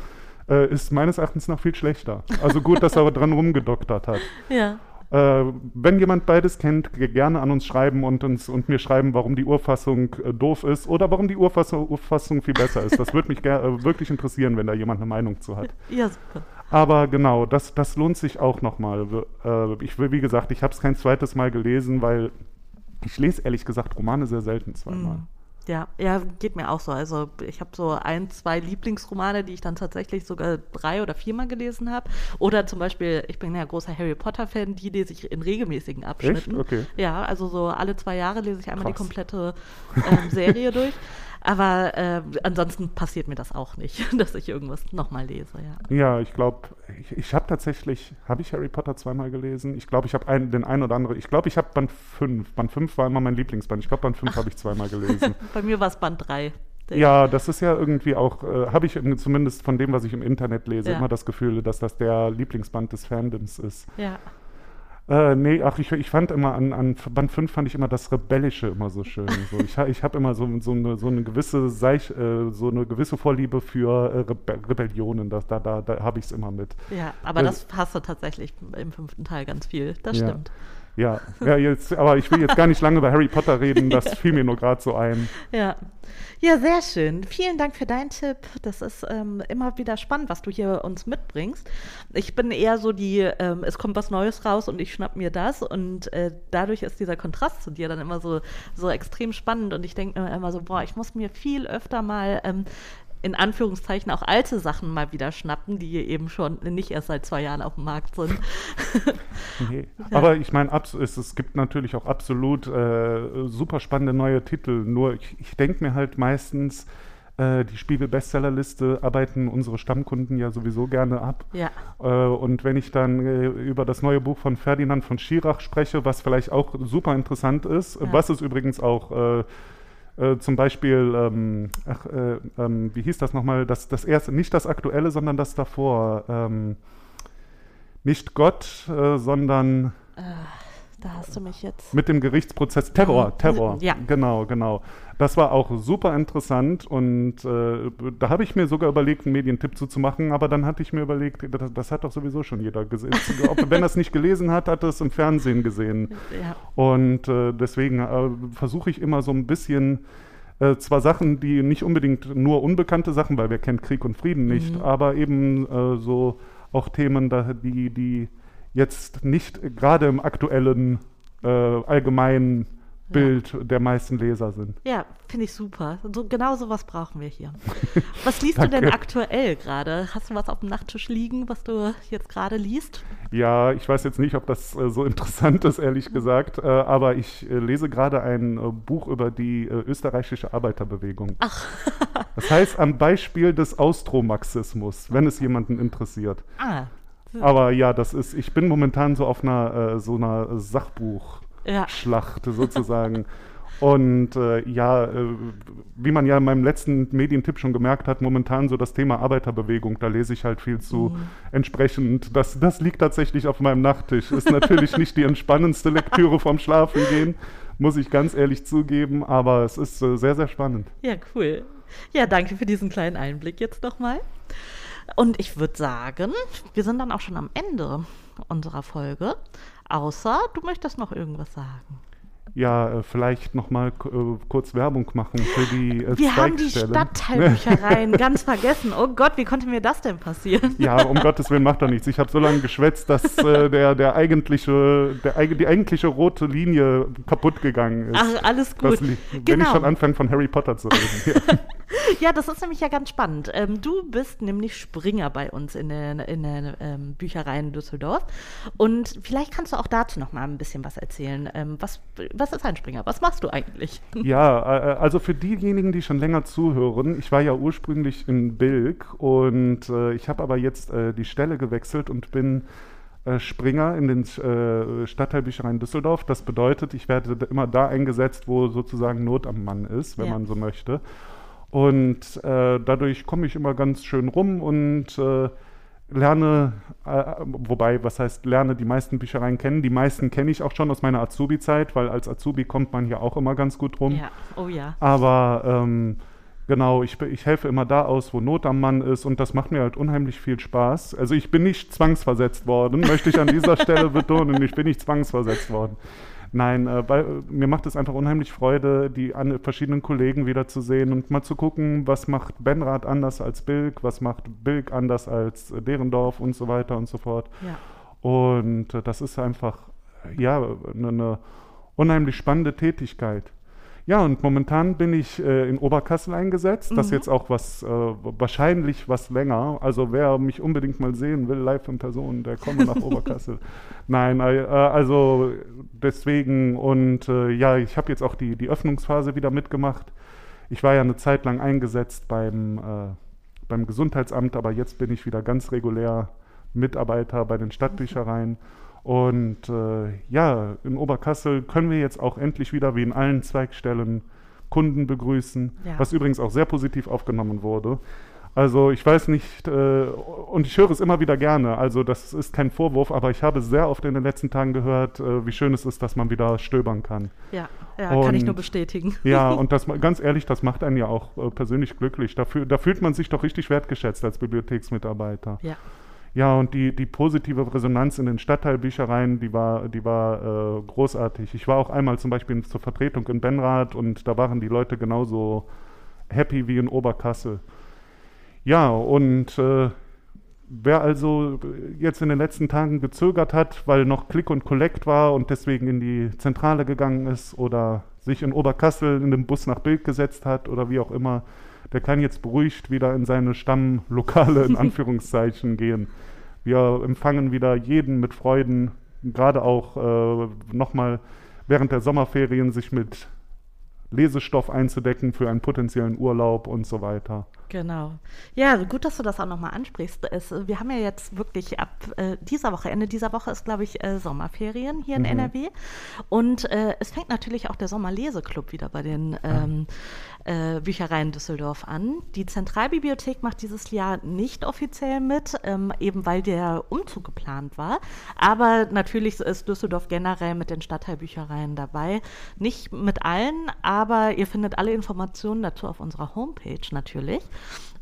Speaker 3: äh, ist meines Erachtens noch viel schlechter. Also gut, dass er aber dran rumgedoktert hat.
Speaker 2: Ja.
Speaker 3: Äh, wenn jemand beides kennt, gerne an uns schreiben und, uns, und mir schreiben, warum die Urfassung äh, doof ist oder warum die Urfassung, Urfassung viel besser ist. Das würde mich äh, wirklich interessieren, wenn da jemand eine Meinung zu hat.
Speaker 2: Ja, super.
Speaker 3: Aber genau, das, das lohnt sich auch nochmal. Ich will, wie gesagt, ich habe es kein zweites Mal gelesen, weil ich lese ehrlich gesagt Romane sehr selten zweimal. Mm.
Speaker 2: Ja, ja, geht mir auch so. Also ich habe so ein, zwei Lieblingsromane, die ich dann tatsächlich sogar drei oder viermal gelesen habe. Oder zum Beispiel, ich bin ja großer Harry Potter-Fan, die lese ich in regelmäßigen Abschnitten.
Speaker 3: Echt? Okay.
Speaker 2: Ja, also so alle zwei Jahre lese ich einmal Krass. die komplette ähm, Serie durch. Aber äh, ansonsten passiert mir das auch nicht, dass ich irgendwas nochmal lese. Ja,
Speaker 3: ja ich glaube, ich, ich habe tatsächlich, habe ich Harry Potter zweimal gelesen? Ich glaube, ich habe ein, den ein oder anderen, ich glaube, ich habe Band 5. Band 5 war immer mein Lieblingsband. Ich glaube, Band 5 habe ich zweimal gelesen.
Speaker 2: Bei mir war es Band 3.
Speaker 3: Ja, das ist ja irgendwie auch, äh, habe ich zumindest von dem, was ich im Internet lese, ja. immer das Gefühl, dass das der Lieblingsband des Fandoms ist.
Speaker 2: Ja.
Speaker 3: Äh, nee, ach, ich, ich fand immer an, an Band 5 fand ich immer das Rebellische immer so schön. So, ich ich habe immer so, so, eine, so eine gewisse Seich, äh, so eine gewisse Vorliebe für äh, Rebe Rebellionen. Das, da da, da habe ich es immer mit.
Speaker 2: Ja, aber das hast du tatsächlich im fünften Teil ganz viel. Das
Speaker 3: ja.
Speaker 2: stimmt.
Speaker 3: Ja, ja jetzt, aber ich will jetzt gar nicht lange über Harry Potter reden, das fiel mir nur gerade so ein.
Speaker 2: Ja. Ja, sehr schön. Vielen Dank für deinen Tipp. Das ist ähm, immer wieder spannend, was du hier uns mitbringst. Ich bin eher so die, ähm, es kommt was Neues raus und ich schnapp mir das. Und äh, dadurch ist dieser Kontrast zu dir dann immer so, so extrem spannend. Und ich denke mir immer so, boah, ich muss mir viel öfter mal ähm, in Anführungszeichen auch alte Sachen mal wieder schnappen, die eben schon nicht erst seit zwei Jahren auf dem Markt sind.
Speaker 3: nee. ja. Aber ich meine, es, es gibt natürlich auch absolut äh, super spannende neue Titel. Nur ich, ich denke mir halt meistens, äh, die Spiegel-Bestsellerliste arbeiten unsere Stammkunden ja sowieso gerne ab.
Speaker 2: Ja.
Speaker 3: Äh, und wenn ich dann äh, über das neue Buch von Ferdinand von Schirach spreche, was vielleicht auch super interessant ist, ja. was es übrigens auch äh, zum Beispiel, ähm, ach, äh, ähm, wie hieß das nochmal, das, das erste, nicht das aktuelle, sondern das davor. Ähm, nicht Gott, äh, sondern.
Speaker 2: Da hast du mich jetzt.
Speaker 3: Mit dem Gerichtsprozess Terror, Terror.
Speaker 2: Ja.
Speaker 3: Genau, genau. Das war auch super interessant und äh, da habe ich mir sogar überlegt, einen Medientipp zuzumachen, aber dann hatte ich mir überlegt, das, das hat doch sowieso schon jeder gesehen. Ob, wenn er es nicht gelesen hat, hat er es im Fernsehen gesehen.
Speaker 2: Ja.
Speaker 3: Und äh, deswegen äh, versuche ich immer so ein bisschen äh, zwar Sachen, die nicht unbedingt nur unbekannte Sachen, weil wir kennen Krieg und Frieden nicht,
Speaker 2: Mhm.
Speaker 3: aber eben äh, so auch Themen, da, die, die jetzt nicht gerade im aktuellen äh, allgemeinen Bild der meisten Leser sind.
Speaker 2: Ja, finde ich super. So, genau sowas brauchen wir hier. Was liest du denn aktuell gerade? Hast du was auf dem Nachttisch liegen, was du jetzt gerade liest?
Speaker 3: Ja, ich weiß jetzt nicht, ob das äh, so interessant ist, ehrlich gesagt, äh, aber ich äh, lese gerade ein äh, Buch über die äh, österreichische Arbeiterbewegung.
Speaker 2: Ach.
Speaker 3: Das heißt am Beispiel des Austromarxismus, wenn es jemanden interessiert.
Speaker 2: Ah.
Speaker 3: Aber ja, das ist, ich bin momentan so auf einer äh, so einer Sachbuchschlacht
Speaker 2: Ja.
Speaker 3: sozusagen. Und äh, ja, äh, wie man ja in meinem letzten Medientipp schon gemerkt hat, momentan so das Thema Arbeiterbewegung, da lese ich halt viel zu.
Speaker 2: Mhm.
Speaker 3: Entsprechend, das, das liegt tatsächlich auf meinem Nachttisch. Ist natürlich nicht die entspannendste Lektüre vom Schlafengehen, muss ich ganz ehrlich zugeben, aber es ist äh, sehr, sehr spannend.
Speaker 2: Ja, cool. Ja, danke für diesen kleinen Einblick jetzt nochmal. Und ich würde sagen, wir sind dann auch schon am Ende unserer Folge. Außer du möchtest noch irgendwas sagen.
Speaker 3: Ja, äh, vielleicht nochmal äh, kurz Werbung machen für die äh,
Speaker 2: Wir haben die. Stadtteilbüchereien ganz vergessen. Oh Gott, wie konnte mir das denn passieren?
Speaker 3: Ja, um Gottes Willen macht doch nichts. Ich habe so lange geschwätzt, dass äh, der, der eigentliche, der, die eigentliche rote Linie kaputt gegangen ist.
Speaker 2: Ach, alles
Speaker 3: Das
Speaker 2: gut.
Speaker 3: li- Wenn ich
Speaker 2: Genau.
Speaker 3: schon anfange, von Harry Potter zu reden. Ja.
Speaker 2: Ja, das ist nämlich ja ganz spannend. Ähm, du bist nämlich Springer bei uns in den, in den ähm, Büchereien Düsseldorf. Und vielleicht kannst du auch dazu noch mal ein bisschen was erzählen. Ähm, was, was ist ein Springer? Was machst du eigentlich?
Speaker 3: Ja, äh, also für diejenigen, die schon länger zuhören, ich war ja ursprünglich in Bilk und äh, ich habe aber jetzt äh, die Stelle gewechselt und bin äh, Springer in den äh, Stadtteilbüchereien Düsseldorf. Das bedeutet, ich werde immer da eingesetzt, wo sozusagen Not am Mann ist, wenn
Speaker 2: Ja.
Speaker 3: man so möchte. Und äh, dadurch komme ich immer ganz schön rum und äh, lerne, äh, wobei, was heißt lerne, die meisten Büchereien kennen. Die meisten kenne ich auch schon aus meiner Azubi-Zeit, weil als Azubi kommt man hier auch immer ganz gut rum.
Speaker 2: Ja, oh ja.
Speaker 3: Aber ähm, genau, ich, ich helfe immer da aus, wo Not am Mann ist und das macht mir halt unheimlich viel Spaß. Also ich bin nicht zwangsversetzt worden, möchte ich an dieser Stelle betonen, ich bin nicht zwangsversetzt worden. Nein, äh, weil, äh, mir macht es einfach unheimlich Freude, die an, verschiedenen Kollegen wiederzusehen und mal zu gucken, was macht Benrath anders als Bilk, was macht Bilk anders als äh, Derendorf und so weiter und so fort.
Speaker 2: Ja.
Speaker 3: Und äh, das ist einfach, ja, eine, eine unheimlich spannende Tätigkeit. Ja, und momentan bin ich äh, in Oberkassel eingesetzt. Das
Speaker 2: Mhm.
Speaker 3: jetzt auch was, äh, wahrscheinlich was länger. Also wer mich unbedingt mal sehen will, live in Person, der komme nach Oberkassel. Nein, äh, also deswegen und äh, ja, ich habe jetzt auch die, die Öffnungsphase wieder mitgemacht. Ich war ja eine Zeit lang eingesetzt beim, äh, beim Gesundheitsamt, aber jetzt bin ich wieder ganz regulär Mitarbeiter bei den Stadtbüchereien. Und äh, ja, in Oberkassel können wir jetzt auch endlich wieder wie in allen Zweigstellen Kunden begrüßen,
Speaker 2: Ja.
Speaker 3: was übrigens auch sehr positiv aufgenommen wurde. Also ich weiß nicht, äh, und ich höre es immer wieder gerne, also das ist kein Vorwurf, aber ich habe sehr oft in den letzten Tagen gehört, äh, wie schön es ist, dass man wieder stöbern kann.
Speaker 2: Ja, ja kann ich nur
Speaker 3: Und-
Speaker 2: bestätigen.
Speaker 3: Ja, und das ganz ehrlich, das macht einen ja auch äh, persönlich glücklich. Da, fühl- da fühlt man sich doch richtig wertgeschätzt als Bibliotheksmitarbeiter.
Speaker 2: Ja.
Speaker 3: Ja, und die, die positive Resonanz in den Stadtteilbüchereien, die war, die war äh, großartig. Ich war auch einmal zum Beispiel zur Vertretung in Benrath und da waren die Leute genauso happy wie in Oberkassel. Ja, und äh, wer also jetzt in den letzten Tagen gezögert hat, weil noch Click und Collect war und deswegen in die Zentrale gegangen ist oder sich in Oberkassel in den Bus nach Bild gesetzt hat oder wie auch immer, der kann jetzt beruhigt wieder in seine Stammlokale in Anführungszeichen gehen. Wir empfangen wieder jeden mit Freuden, gerade auch äh, nochmal während der Sommerferien sich mit Lesestoff einzudecken für einen potenziellen Urlaub und so weiter.
Speaker 2: Genau. Ja, gut, dass du das auch nochmal ansprichst. Es, wir haben ja jetzt wirklich ab äh, dieser Woche, Ende dieser Woche ist, glaube ich, äh, Sommerferien hier in
Speaker 3: Mhm.
Speaker 2: NRW. Und äh, es fängt natürlich auch der Sommerleseklub wieder bei den ähm, äh, Büchereien Düsseldorf an. Die Zentralbibliothek macht dieses Jahr nicht offiziell mit, ähm, eben weil der Umzug geplant war. Aber natürlich ist Düsseldorf generell mit den Stadtteilbüchereien dabei. Nicht mit allen, aber ihr findet alle Informationen dazu auf unserer Homepage natürlich.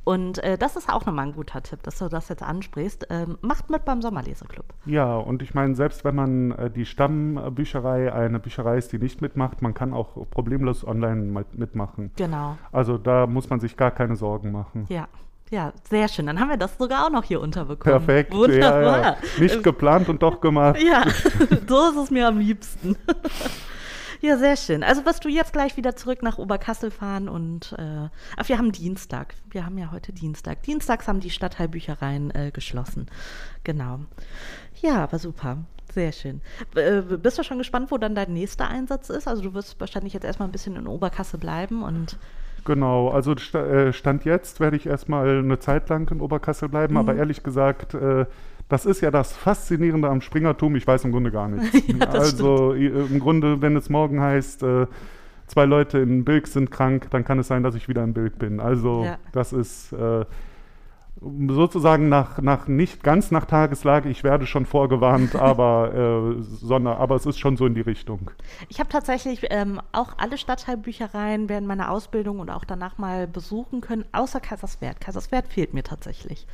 Speaker 2: Und äh, das ist auch nochmal ein guter Tipp, dass du das jetzt ansprichst. Ähm, macht mit beim Sommerleseklub.
Speaker 3: Ja, und ich meine, selbst wenn man äh, die Stammbücherei eine Bücherei ist, die nicht mitmacht, man kann auch problemlos online mitmachen.
Speaker 2: Genau.
Speaker 3: Also da muss man sich gar keine Sorgen machen.
Speaker 2: Ja. Ja, sehr schön. Dann haben wir das sogar auch noch hier unterbekommen.
Speaker 3: Perfekt.
Speaker 2: Wunderbar.
Speaker 3: Ja, ja. Nicht geplant und doch gemacht.
Speaker 2: Ja, so ist es mir am liebsten. ja, sehr schön. Also wirst du jetzt gleich wieder zurück nach Oberkassel fahren und äh, ach, wir haben Dienstag. Wir haben ja heute Dienstag. Dienstags haben die Stadtteilbüchereien äh, geschlossen. Genau. Ja, aber super. Sehr schön. Äh, bist du schon gespannt, wo dann dein nächster Einsatz ist? Also du wirst wahrscheinlich jetzt erstmal ein bisschen in Oberkassel bleiben und
Speaker 3: Genau, also äh, Stand jetzt werde ich erstmal eine Zeit lang in Oberkassel bleiben,
Speaker 2: Mhm.
Speaker 3: aber ehrlich gesagt, äh, das ist ja das Faszinierende am Springertum, ich weiß im Grunde gar nichts.
Speaker 2: Ja,
Speaker 3: also i- im Grunde, wenn es morgen heißt, äh, zwei Leute in Bilk sind krank, dann kann es sein, dass ich wieder in Bilk bin. Also
Speaker 2: Ja.
Speaker 3: das ist äh, sozusagen nach, nach nicht ganz nach Tageslage, ich werde schon vorgewarnt, aber, äh, sondern, aber es ist schon so in die Richtung.
Speaker 2: Ich habe tatsächlich ähm, auch alle Stadtteilbüchereien während meiner Ausbildung und auch danach mal besuchen können, außer Kaiserswerth. Kaiserswerth fehlt mir tatsächlich.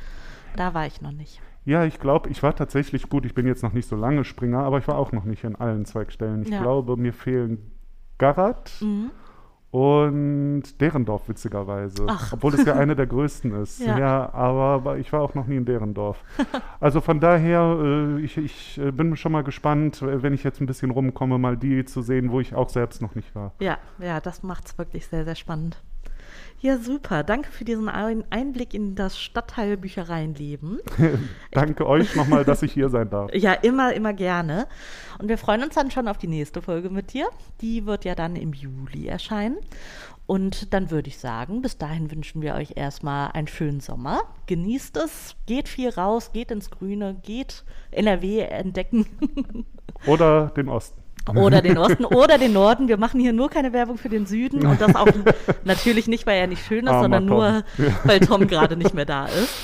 Speaker 2: Da war ich noch nicht.
Speaker 3: Ja, ich glaube, ich war tatsächlich gut. Ich bin jetzt noch nicht so lange Springer, aber ich war auch noch nicht in allen Zweigstellen. Ich
Speaker 2: Ja.
Speaker 3: glaube, mir fehlen Garat
Speaker 2: Mhm.
Speaker 3: und Derendorf, witzigerweise.
Speaker 2: Ach.
Speaker 3: Obwohl es ja eine der größten ist.
Speaker 2: Ja.
Speaker 3: Ja, aber, ich war auch noch nie in Derendorf. also von daher, äh, ich, ich äh, bin schon mal gespannt, wenn ich jetzt ein bisschen rumkomme, mal die zu sehen, wo ich auch selbst noch nicht war.
Speaker 2: Ja, ja, das macht es wirklich sehr, sehr spannend. Ja, super. Danke für diesen Ein- Einblick in das Stadtteilbüchereienleben.
Speaker 3: Danke euch nochmal, dass ich hier sein darf.
Speaker 2: Ja, immer, immer gerne. Und wir freuen uns dann schon auf die nächste Folge mit dir. Die wird ja dann im Juli erscheinen. Und dann würde ich sagen, bis dahin wünschen wir euch erstmal einen schönen Sommer. Genießt es, geht viel raus, geht ins Grüne, geht NRW entdecken
Speaker 3: Oder den Osten.
Speaker 2: Oder den Osten oder den Norden. Wir machen hier nur keine Werbung für den Süden und das auch natürlich nicht, weil er nicht schön ist,
Speaker 3: Armer
Speaker 2: sondern
Speaker 3: Tom.
Speaker 2: nur, weil Tom gerade nicht mehr da ist.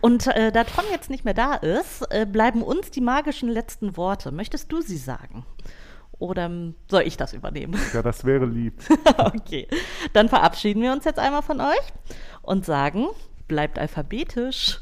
Speaker 2: Und äh, da Tom jetzt nicht mehr da ist, äh, bleiben uns die magischen letzten Worte. Möchtest du sie sagen? Oder ähm, soll ich das übernehmen?
Speaker 3: Ja, das wäre lieb.
Speaker 2: okay, dann verabschieden wir uns jetzt einmal von euch und sagen, bleibt alphabetisch.